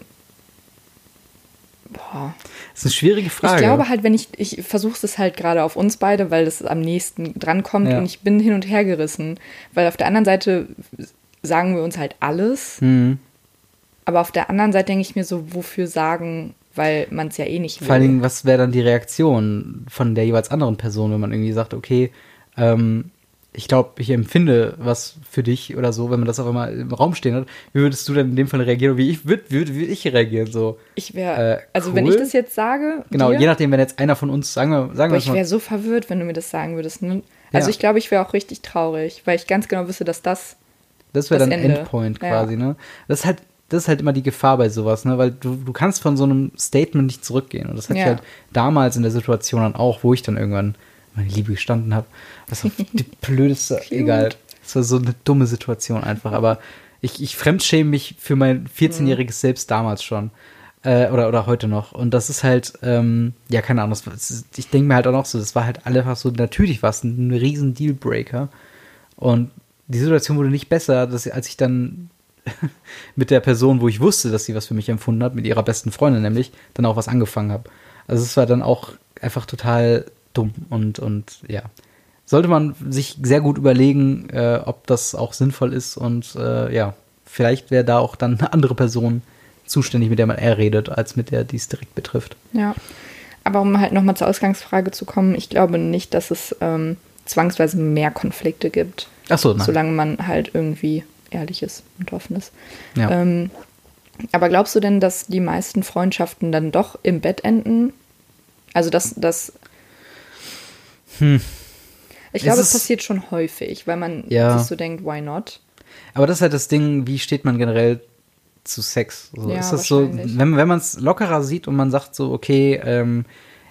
Boah. Das ist eine schwierige Frage. Ich glaube halt, wenn ich, ich versuche es halt gerade auf uns beide, weil das am nächsten drankommt Ja. und ich bin hin und her gerissen. Weil auf der anderen Seite sagen wir uns halt alles, Hm. aber auf der anderen Seite denke ich mir so, wofür sagen, weil man es ja eh nicht will. Vor allen Dingen, was wäre dann die Reaktion von der jeweils anderen Person, wenn man irgendwie sagt, okay, ähm, ich glaube, ich empfinde was für dich oder so, wenn man das auch immer im Raum stehen hat. Wie würdest du denn in dem Fall reagieren? Wie ich würde würd, würd ich reagieren? So, ich wäre, Äh, also wenn cool. ich das jetzt sage, genau, dir, je nachdem, wenn jetzt einer von uns, sagen wir, sagen aber wir ich wäre so verwirrt, wenn du mir das sagen würdest. Ne? Also Ja. ich glaube, ich wäre auch richtig traurig, weil ich ganz genau wüsste, dass das das wäre dann Ende. Endpoint Ja. quasi, ne? Das ist halt, das ist halt immer die Gefahr bei sowas, ne? Weil du, du kannst von so einem Statement nicht zurückgehen. Und das hatte ich Ja. halt damals in der Situation dann auch, wo ich dann irgendwann meine Liebe gestanden habe. Das war die blödeste, egal. Das war so eine dumme Situation einfach. Aber ich, ich fremdschäme mich für mein 14-jähriges Selbst damals schon. Äh, oder, oder heute noch. Und das ist halt, ähm, ja, keine Ahnung. Das, ich denke mir halt auch noch so, das war halt einfach so, natürlich war es ein, ein riesen Dealbreaker. Und die Situation wurde nicht besser, dass, als ich dann mit der Person, wo ich wusste, dass sie was für mich empfunden hat, mit ihrer besten Freundin nämlich, dann auch was angefangen habe. Also es war dann auch einfach total dumm und, und ja. Sollte man sich sehr gut überlegen, äh, ob das auch sinnvoll ist und äh, ja, vielleicht wäre da auch dann eine andere Person zuständig, mit der man eher redet, als mit der, die es direkt betrifft. Ja, aber um halt nochmal zur Ausgangsfrage zu kommen, ich glaube nicht, dass es ähm, zwangsweise mehr Konflikte gibt, Ach so, nein. solange man halt irgendwie ehrlich ist und offen ist. Ja. Ähm, aber glaubst du denn, dass die meisten Freundschaften dann doch im Bett enden? Also dass das. Hm. Ich glaube, Es es passiert schon häufig, weil man Ja. sich so denkt, why not? Aber das ist halt das Ding, wie steht man generell zu Sex? So, Ja, ist das so, wenn, wenn man es lockerer sieht und man sagt so, okay, ähm,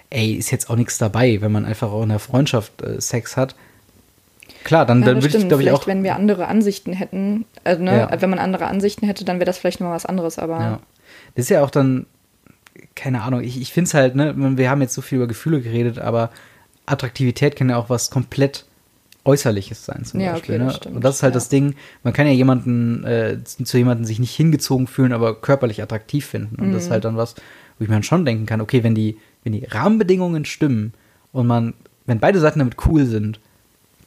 ey, ist jetzt auch nichts dabei, wenn man einfach auch in der Freundschaft äh, Sex hat. Klar, dann, Ja, dann würde ich, glaube ich, auch. wenn wir andere Ansichten hätten, also, ne, Ja. wenn man andere Ansichten hätte, dann wäre das vielleicht nochmal was anderes, aber Ja. Das ist ja auch dann, keine Ahnung, ich, ich finde es halt, ne, wir haben jetzt so viel über Gefühle geredet, aber Attraktivität kann ja auch was komplett Äußerliches sein, zum Ja, Beispiel. okay, das ne? stimmt, Und das ist halt ja. das Ding, man kann ja jemanden, äh, zu jemanden sich nicht hingezogen fühlen, aber körperlich attraktiv finden. Und Mhm. das ist halt dann was, wo ich mir dann schon denken kann, okay, wenn die, wenn die Rahmenbedingungen stimmen und man, wenn beide Seiten damit cool sind,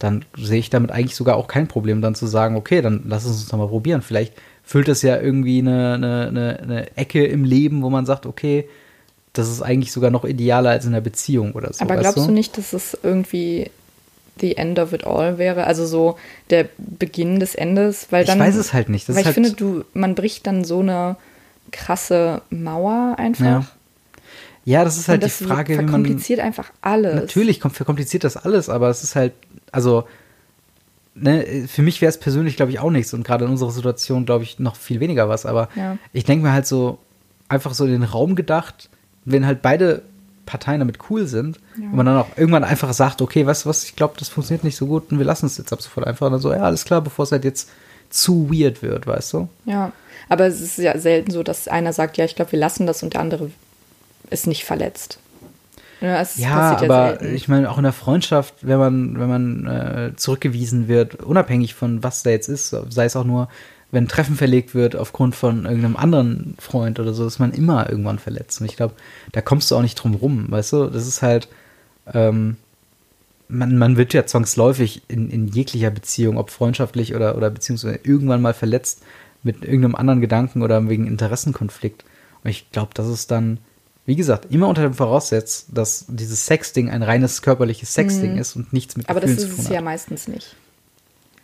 dann sehe ich damit eigentlich sogar auch kein Problem, dann zu sagen, okay, dann lass es uns doch mal probieren. Vielleicht füllt das ja irgendwie eine, eine, eine, Ecke im Leben, wo man sagt, okay, das ist eigentlich sogar noch idealer als in einer Beziehung oder so. Aber glaubst du nicht, dass es irgendwie the end of it all wäre? Also so der Beginn des Endes? Weil Ich dann, weiß es halt nicht. Das weil ich halt, finde, du, man bricht dann so eine krasse Mauer einfach. Ja, ja, das ist halt das die Frage, wie man. verkompliziert einfach alles. Natürlich verkompliziert das alles, aber es ist halt, also, ne, für mich wäre es persönlich, glaube ich, auch nichts und gerade in unserer Situation, glaube ich, noch viel weniger was. Aber Ja. ich denke mir halt so, einfach so in den Raum gedacht, wenn halt beide Parteien damit cool sind. Ja. Und man dann auch irgendwann einfach sagt, okay, weißt du was, ich glaube, das funktioniert nicht so gut und wir lassen es jetzt ab sofort einfach. Und dann so, ja, alles klar, bevor es halt jetzt zu weird wird, weißt du? Ja, aber es ist ja selten so, dass einer sagt, ja, ich glaube, wir lassen das und der andere ist nicht verletzt. Ja, ja aber selten. ich meine, auch in der Freundschaft, wenn man, wenn man äh, zurückgewiesen wird, unabhängig von was da jetzt ist, sei es auch nur, wenn ein Treffen verlegt wird aufgrund von irgendeinem anderen Freund oder so, ist man immer irgendwann verletzt. Und ich glaube, da kommst du auch nicht drum rum, weißt du? Das ist halt, ähm, man, man wird ja zwangsläufig in, in jeglicher Beziehung, ob freundschaftlich oder, oder beziehungsweise irgendwann mal verletzt mit irgendeinem anderen Gedanken oder wegen Interessenkonflikt. Und ich glaube, das ist dann, wie gesagt, immer unter dem Voraussetz, dass dieses Sexding ein reines körperliches Sexding mhm. ist und nichts mit Aber Gefühlen zu tun hat. Aber das ist es ja meistens nicht.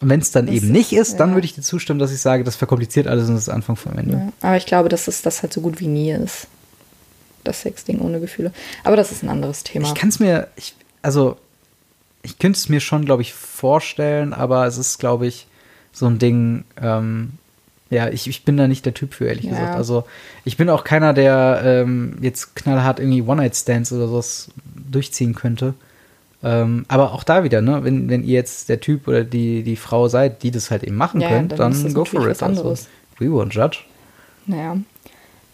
Und wenn es dann das eben nicht ist, ja. dann würde ich dir zustimmen, dass ich sage, das verkompliziert alles und das ist Anfang vom Ende. Ja. Aber ich glaube, dass es das halt so gut wie nie ist. Das Sexding ohne Gefühle. Aber das ist ein anderes Thema. Ich kann es mir, ich, also, ich könnte es mir schon, glaube ich, vorstellen, aber es ist, glaube ich, so ein Ding, ähm, ja, ich, ich bin da nicht der Typ für, ehrlich ja. gesagt. Also, ich bin auch keiner, der ähm, jetzt knallhart irgendwie One-Night-Stands oder sowas durchziehen könnte. Ähm, aber auch da wieder, ne, wenn, wenn ihr jetzt der Typ oder die, die Frau seid, die das halt eben machen ja, könnt, dann, dann go for it. Also, we won't judge. Naja.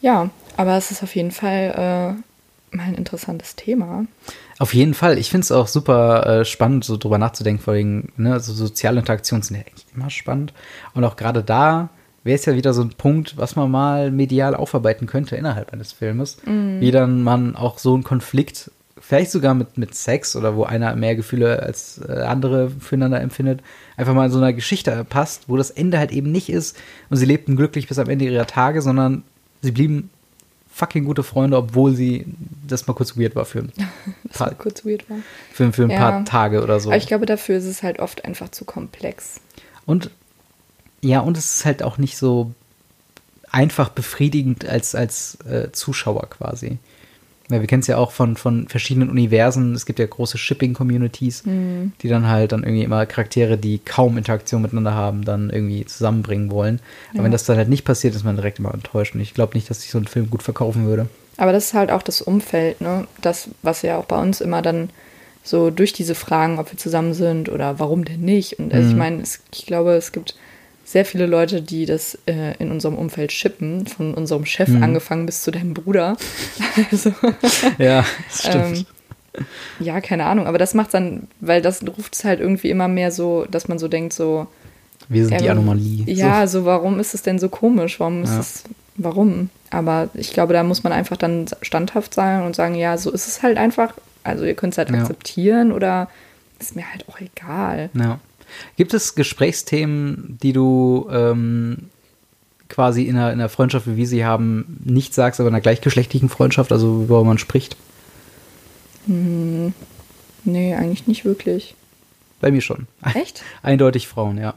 Ja, aber es ist auf jeden Fall äh, mal ein interessantes Thema. Auf jeden Fall. Ich finde es auch super äh, spannend, so drüber nachzudenken, vor allem, ne, also soziale Interaktionen sind ja eigentlich immer spannend. Und auch gerade da wäre es ja wieder so ein Punkt, was man mal medial aufarbeiten könnte innerhalb eines Filmes, mm. wie dann man auch so einen Konflikt vielleicht sogar mit, mit Sex oder wo einer mehr Gefühle als äh, andere füreinander empfindet, einfach mal in so einer Geschichte passt, wo das Ende halt eben nicht ist und sie lebten glücklich bis am Ende ihrer Tage, sondern sie blieben fucking gute Freunde, obwohl sie das mal kurz weird war für ein paar, kurz weird war. Für, für ein ja. paar Tage oder so. Aber ich glaube, dafür ist es halt oft einfach zu komplex. Und ja, und es ist halt auch nicht so einfach befriedigend als, als äh, Zuschauer quasi. Ja, wir kennen es ja auch von, von verschiedenen Universen. Es gibt ja große Shipping-Communities, mhm. die dann halt dann irgendwie immer Charaktere, die kaum Interaktion miteinander haben, dann irgendwie zusammenbringen wollen. Ja. Aber wenn das dann halt nicht passiert, ist man direkt immer enttäuscht. Und ich glaube nicht, dass sich so ein Film gut verkaufen würde. Aber das ist halt auch das Umfeld, ne? Das, was ja auch bei uns immer dann so durch diese Fragen, ob wir zusammen sind oder warum denn nicht. Und also mhm. ich meine, ich glaube, es gibt sehr viele Leute, die das äh, in unserem Umfeld schippen, von unserem Chef mhm. angefangen bis zu deinem Bruder. also, ja, das stimmt. Ähm, ja, keine Ahnung, aber das macht dann, weil das ruft es halt irgendwie immer mehr so, dass man so denkt, so. Wir sind ja, die Anomalie. Ja, so. so. warum ist es denn so komisch? Warum ist ja. es, warum? Aber ich glaube, da muss man einfach dann standhaft sein und sagen, ja, so ist es halt einfach. Also ihr könnt es halt ja. akzeptieren oder ist mir halt auch egal. Ja. Gibt es Gesprächsthemen, die du ähm, quasi in einer, in einer Freundschaft, wie wir sie haben, nicht sagst, aber in einer gleichgeschlechtlichen Freundschaft, also worüber man spricht? Hm, nee, eigentlich nicht wirklich. Bei mir schon. Echt? Eindeutig Frauen, ja.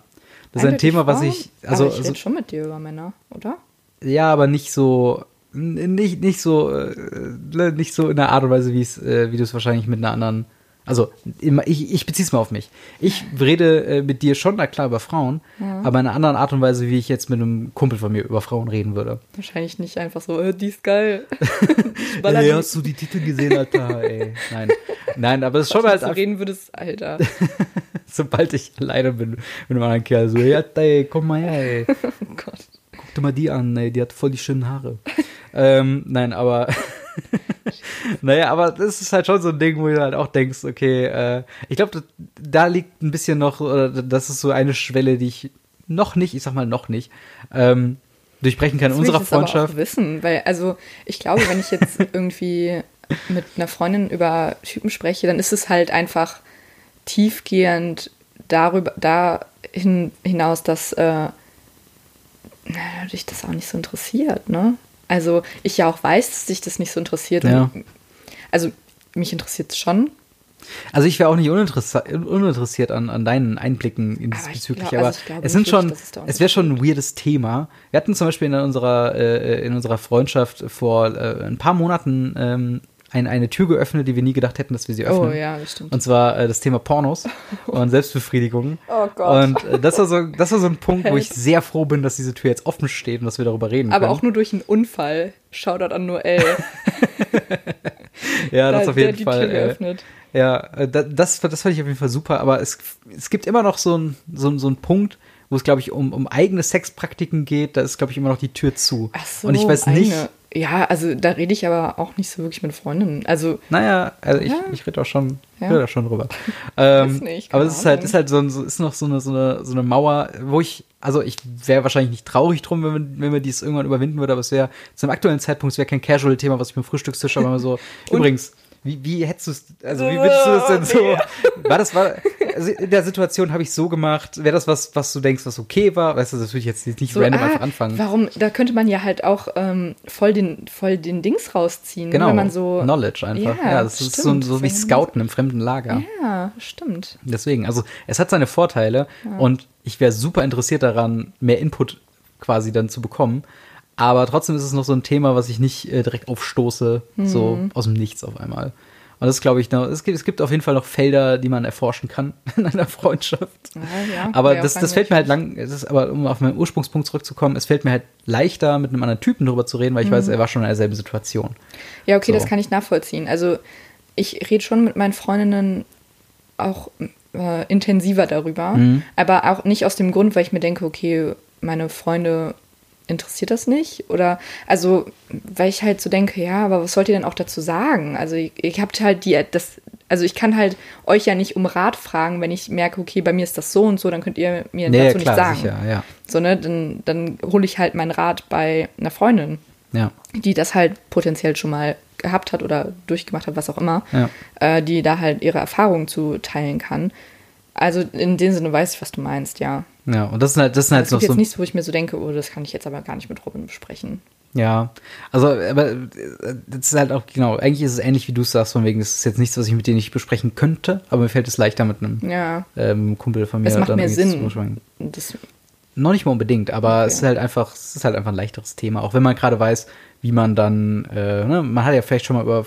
Das Eindeutig ist ein Thema, Frauen? was ich. Also, aber ich rede also, schon mit dir über Männer, oder? Ja, aber nicht so. Nicht, nicht so, äh, nicht so in der Art und Weise, wie es, äh, wie du es wahrscheinlich mit einer anderen also ich, ich beziehe es mal auf mich. Ich rede äh, mit dir schon, na klar, über Frauen, ja. aber in einer anderen Art und Weise, wie ich jetzt mit einem Kumpel von mir über Frauen reden würde. Wahrscheinlich nicht einfach so, äh, die ist geil. ey, hast du die Titel gesehen, Alter? Ey. Nein. Nein, aber es ist schon halt. Wenn du reden würdest, Alter. Sobald ich alleine bin mit einem anderen Kerl, so, ja, ey, komm mal her, ey. Oh Gott. Guck dir mal die an, ey, die hat voll die schönen Haare. ähm, nein, aber naja, aber das ist halt schon so ein Ding, wo du halt auch denkst, okay, äh, ich glaube, da liegt ein bisschen noch, oder das ist so eine Schwelle, die ich noch nicht, ich sag mal noch nicht, ähm, durchbrechen kann in unserer Freundschaft. Aber auch wissen, weil, also, ich glaube, wenn ich jetzt irgendwie mit einer Freundin über Typen spreche, dann ist es halt einfach tiefgehend darüber, dahin hinaus, dass äh, dich das auch nicht so interessiert, ne? Also ich ja auch weiß, dass dich das nicht so interessiert. Ja. Also mich interessiert es schon. Also ich wäre auch nicht uninteressiert an, an deinen Einblicken in diesbezüglich, aber, also aber es sind schon, es wäre schon ein weirdes Thema. Wir hatten zum Beispiel in unserer, äh, in unserer Freundschaft vor äh, ein paar Monaten ähm, ein, eine Tür geöffnet, die wir nie gedacht hätten, dass wir sie öffnen. Oh ja, das stimmt. Und zwar äh, das Thema Pornos und Selbstbefriedigung. Oh Gott. Und äh, das, war so, das war so ein Punkt, wo ich sehr froh bin, dass diese Tür jetzt offen steht und dass wir darüber reden Aber können. auch nur durch einen Unfall. Shoutout an Noel. Ja, das da, auf jeden der die Fall. Tür äh, geöffnet. Ja, äh, da- das, das fand ich auf jeden Fall super, aber es, es gibt immer noch so einen so, ein- so einen Punkt, wo es, glaube ich, um, um eigene Sexpraktiken geht, da ist, glaube ich, immer noch die Tür zu. Ach so, Und ich weiß nicht, eine. Ja, also da rede ich aber auch nicht so wirklich mit Freundinnen. Also, naja, also ich, Ja. ich rede auch schon, Ja. rede auch schon drüber. Ähm, nicht, aber es ist halt, ist halt so, so, ist noch so eine, so eine, so eine Mauer, wo ich, also ich wäre wahrscheinlich nicht traurig drum, wenn man, wenn man dies irgendwann überwinden würde, aber es wäre zum aktuellen Zeitpunkt, es wäre kein Casual-Thema, was ich beim Frühstückstisch aber so, übrigens, wie, wie hättest du es, also wie würdest du das denn so, war das, war, also in der Situation habe ich so gemacht, wäre das was, was du denkst, was okay war, weißt du, das würde ich jetzt nicht so, random ah, einfach anfangen. warum, da könnte man ja halt auch ähm, voll, den, voll den Dings rausziehen, Genau, wenn man so. Knowledge einfach. Ja, Ja, das ist so, stimmt. so wie Scouten im fremden Lager. Ja, stimmt. Deswegen, also es hat seine Vorteile und ich wäre super interessiert daran, mehr Input quasi dann zu bekommen. Aber trotzdem ist es noch so ein Thema, was ich nicht äh, direkt aufstoße, so Mhm. aus dem Nichts auf einmal. Und das glaube ich noch, es gibt, es gibt auf jeden Fall noch Felder, die man erforschen kann in einer Freundschaft. Ja, ja, aber das, das fällt mir halt lang, ist aber um auf meinen Ursprungspunkt zurückzukommen, es fällt mir halt leichter, mit einem anderen Typen drüber zu reden, weil ich weiß, Mhm. er war schon in derselben Situation. Ja, okay, So. das kann ich nachvollziehen. Also ich rede schon mit meinen Freundinnen auch äh, intensiver darüber, Mhm. aber auch nicht aus dem Grund, weil ich mir denke, okay, meine Freunde interessiert das nicht oder also weil ich halt so denke, ja, aber was sollt ihr denn auch dazu sagen? Also ich, ich habt halt die das also ich kann halt euch ja nicht um Rat fragen, wenn ich merke, okay, bei mir ist das so und so, dann könnt ihr mir Nee, dazu klar, nicht sagen. sicher, ja. So, ne, dann, dann hole ich halt meinen Rat bei einer Freundin Ja. die das halt potenziell schon mal gehabt hat oder durchgemacht hat, was auch immer, Ja. äh, die da halt ihre Erfahrungen zu teilen kann. Also in dem Sinne weiß ich, was du meinst, ja. Ja, und das sind halt, das sind halt Es noch gibt so jetzt nichts, wo ich mir so denke, oh, das kann ich jetzt aber gar nicht mit Robin besprechen. Ja, also, aber äh, das ist halt auch, genau, eigentlich ist es ähnlich wie du es sagst, von wegen, das ist jetzt nichts, was ich mit dir nicht besprechen könnte, aber mir fällt es leichter mit einem Ja, ähm, Kumpel von mir. es macht dann mehr Sinn. Das, Noch nicht mal unbedingt, aber Okay. es ist halt einfach, es ist halt einfach ein leichteres Thema, auch wenn man gerade weiß, wie man dann, äh, ne, man hat ja vielleicht schon mal über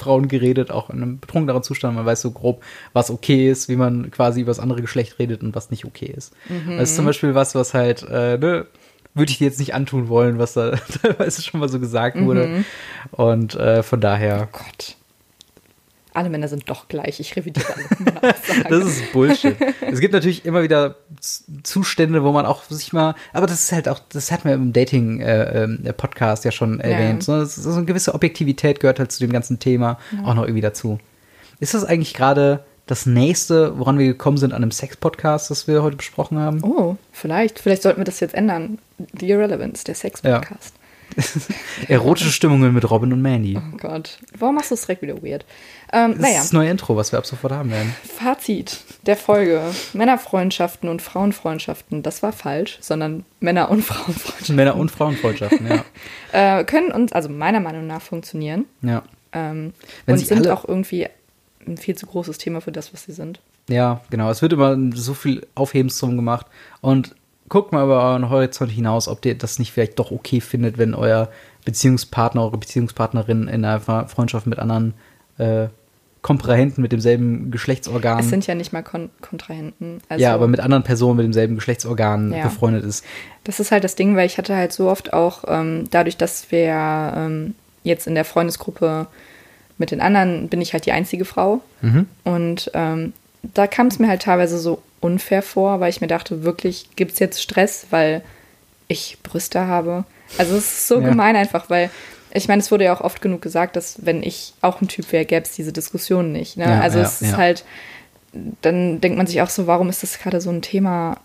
Frauen geredet, auch in einem betrunkeneren Zustand, man weiß so grob, was okay ist, wie man quasi über das andere Geschlecht redet und was nicht okay ist. Mhm. Das ist zum Beispiel was, was halt, äh, ne, würde ich dir jetzt nicht antun wollen, was da teilweise schon mal so gesagt wurde. Mhm. Und äh, von daher, Gott. Alle Männer sind doch gleich. Ich revidiere alle das ist Bullshit. es gibt natürlich immer wieder Zustände, wo man auch sich mal, aber das ist halt auch, das hat man im Dating-Podcast ja schon erwähnt. So, das ist so eine gewisse Objektivität gehört halt zu dem ganzen Thema auch noch irgendwie dazu. Ist das eigentlich gerade das nächste, woran wir gekommen sind an einem Sex-Podcast, das wir heute besprochen haben? Oh, vielleicht. Vielleicht sollten wir das jetzt ändern. The Irrelevance, der Sex-Podcast. Erotische Stimmungen mit Robin und Mandy. Oh Gott. Warum machst du es direkt wieder weird? Ähm, Das naja. ist das neue Intro, was wir ab sofort haben werden. Fazit der Folge. Männerfreundschaften und Frauenfreundschaften, das war falsch, sondern Männer- und Frauenfreundschaften Männer- und Frauenfreundschaften, ja. äh, können uns also meiner Meinung nach funktionieren ja. ähm, Wenn und sind auch irgendwie ein viel zu großes Thema für das, was sie sind. Ja, genau. Es wird immer so viel Aufhebens drum gemacht. Und guckt mal über euren Horizont hinaus, ob ihr das nicht vielleicht doch okay findet, wenn euer Beziehungspartner, eure Beziehungspartnerin in einer Fre- Freundschaft mit anderen äh, Komprahenten mit demselben Geschlechtsorgan, Es sind ja nicht mal Kon Kontrahenten. Also, ja, aber mit anderen Personen mit demselben Geschlechtsorgan Ja. befreundet ist. Das ist halt das Ding, weil ich hatte halt so oft auch, ähm, dadurch, dass wir ähm, jetzt in der Freundesgruppe mit den anderen, bin ich halt die einzige Frau. Mhm. Und ähm, da kam es mir halt teilweise so unfair vor, weil ich mir dachte, wirklich, gibt es jetzt Stress, weil ich Brüste habe? Also es ist so Ja. gemein einfach, weil ich meine, es wurde ja auch oft genug gesagt, dass wenn ich auch ein Typ wäre, gäbe es diese Diskussion nicht. Ne? Ja, also ja, es ist halt, dann denkt man sich auch so, warum ist das gerade so ein Thema?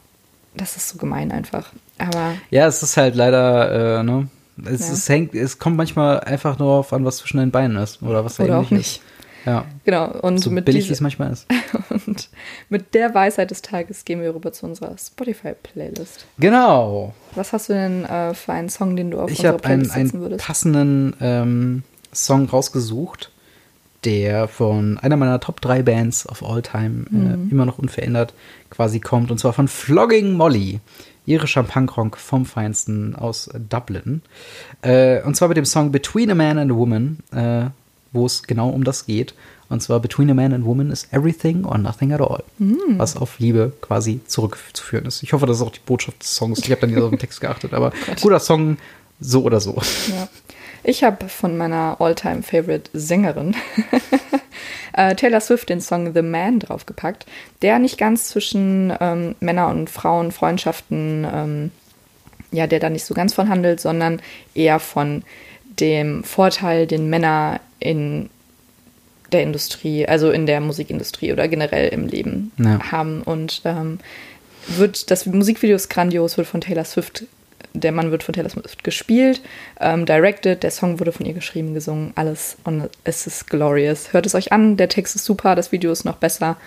Das ist so gemein einfach. Aber Ja, es ist halt leider, äh, ne? Es, es hängt, es kommt manchmal einfach nur darauf an, was zwischen den Beinen ist. Oder was da oder eben auch nicht. Ist. Ja. Genau. Und So mit, billig, wie es manchmal ist. und mit der Weisheit des Tages gehen wir rüber zu unserer Spotify-Playlist. Genau. Was hast du denn äh, für einen Song, den du auf Ich unsere habe einen, Playlist setzen einen würdest? passenden ähm, Song rausgesucht, der von einer meiner Top 3 Bands of all time Mhm. äh, immer noch unverändert quasi kommt. Und zwar von Flogging Molly. Irischer Punkrock vom Feinsten aus Dublin. Äh, und zwar mit dem Song Between a Man and a Woman, äh, wo es genau um das geht. Und zwar Between a Man and Woman is everything or nothing at all. Mhm. Was auf Liebe quasi zurückzuführen ist. Ich hoffe, das ist auch die Botschaft des Songs. Ich habe dann nicht auf den Text geachtet, aber guter Song, so oder so. Ja. Ich habe von meiner Alltime favorite Sängerin äh, Taylor Swift den Song The Man draufgepackt, der nicht ganz zwischen ähm, Männer- und Frauen, Freundschaften, ähm, ja, der da nicht so ganz von handelt, sondern eher von dem Vorteil, den Männer in der Industrie, also in der Musikindustrie oder generell im Leben ja. haben. Und ähm, wird das Musikvideo ist grandios, wird von Taylor Swift, der Mann wird von Taylor Swift gespielt, ähm, directed, der Song wurde von ihr geschrieben, gesungen, alles und es ist glorious. Hört es euch an, der Text ist super, das Video ist noch besser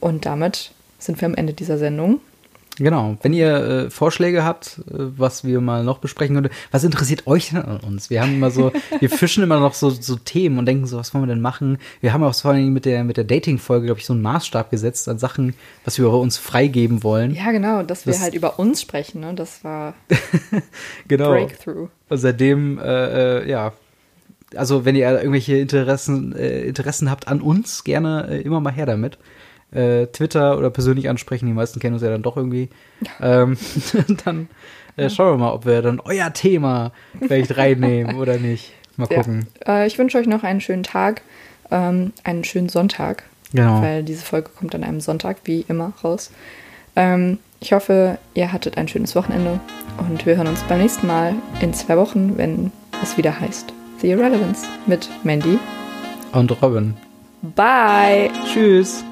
und damit sind wir am Ende dieser Sendung. Genau. Wenn ihr äh, Vorschläge habt, äh, was wir mal noch besprechen könnten, was interessiert euch denn an uns? Wir haben immer so, wir fischen immer noch so, so Themen und denken so, was wollen wir denn machen? Wir haben auch vor allem mit der, mit der Dating-Folge, glaube ich, so einen Maßstab gesetzt an Sachen, was wir über uns freigeben wollen. Ja, genau, dass das, wir halt über uns sprechen, ne? Das war genau. Breakthrough. Und seitdem, äh, äh, ja, also wenn ihr irgendwelche Interessen, äh, Interessen habt an uns, gerne äh, immer mal her damit äh, Twitter oder persönlich ansprechen. Die meisten kennen uns ja dann doch irgendwie. Ähm, dann äh, schauen wir mal, ob wir dann euer Thema vielleicht reinnehmen oder nicht. Mal gucken. Ja. Äh, ich wünsche euch noch einen schönen Tag, ähm, einen schönen Sonntag. Genau. Weil diese Folge kommt an einem Sonntag, wie immer, raus. Ähm, ich hoffe, ihr hattet ein schönes Wochenende und wir hören uns beim nächsten Mal in zwei Wochen, wenn es wieder heißt The Irrelevance mit Mandy und Robin. Bye. Tschüss.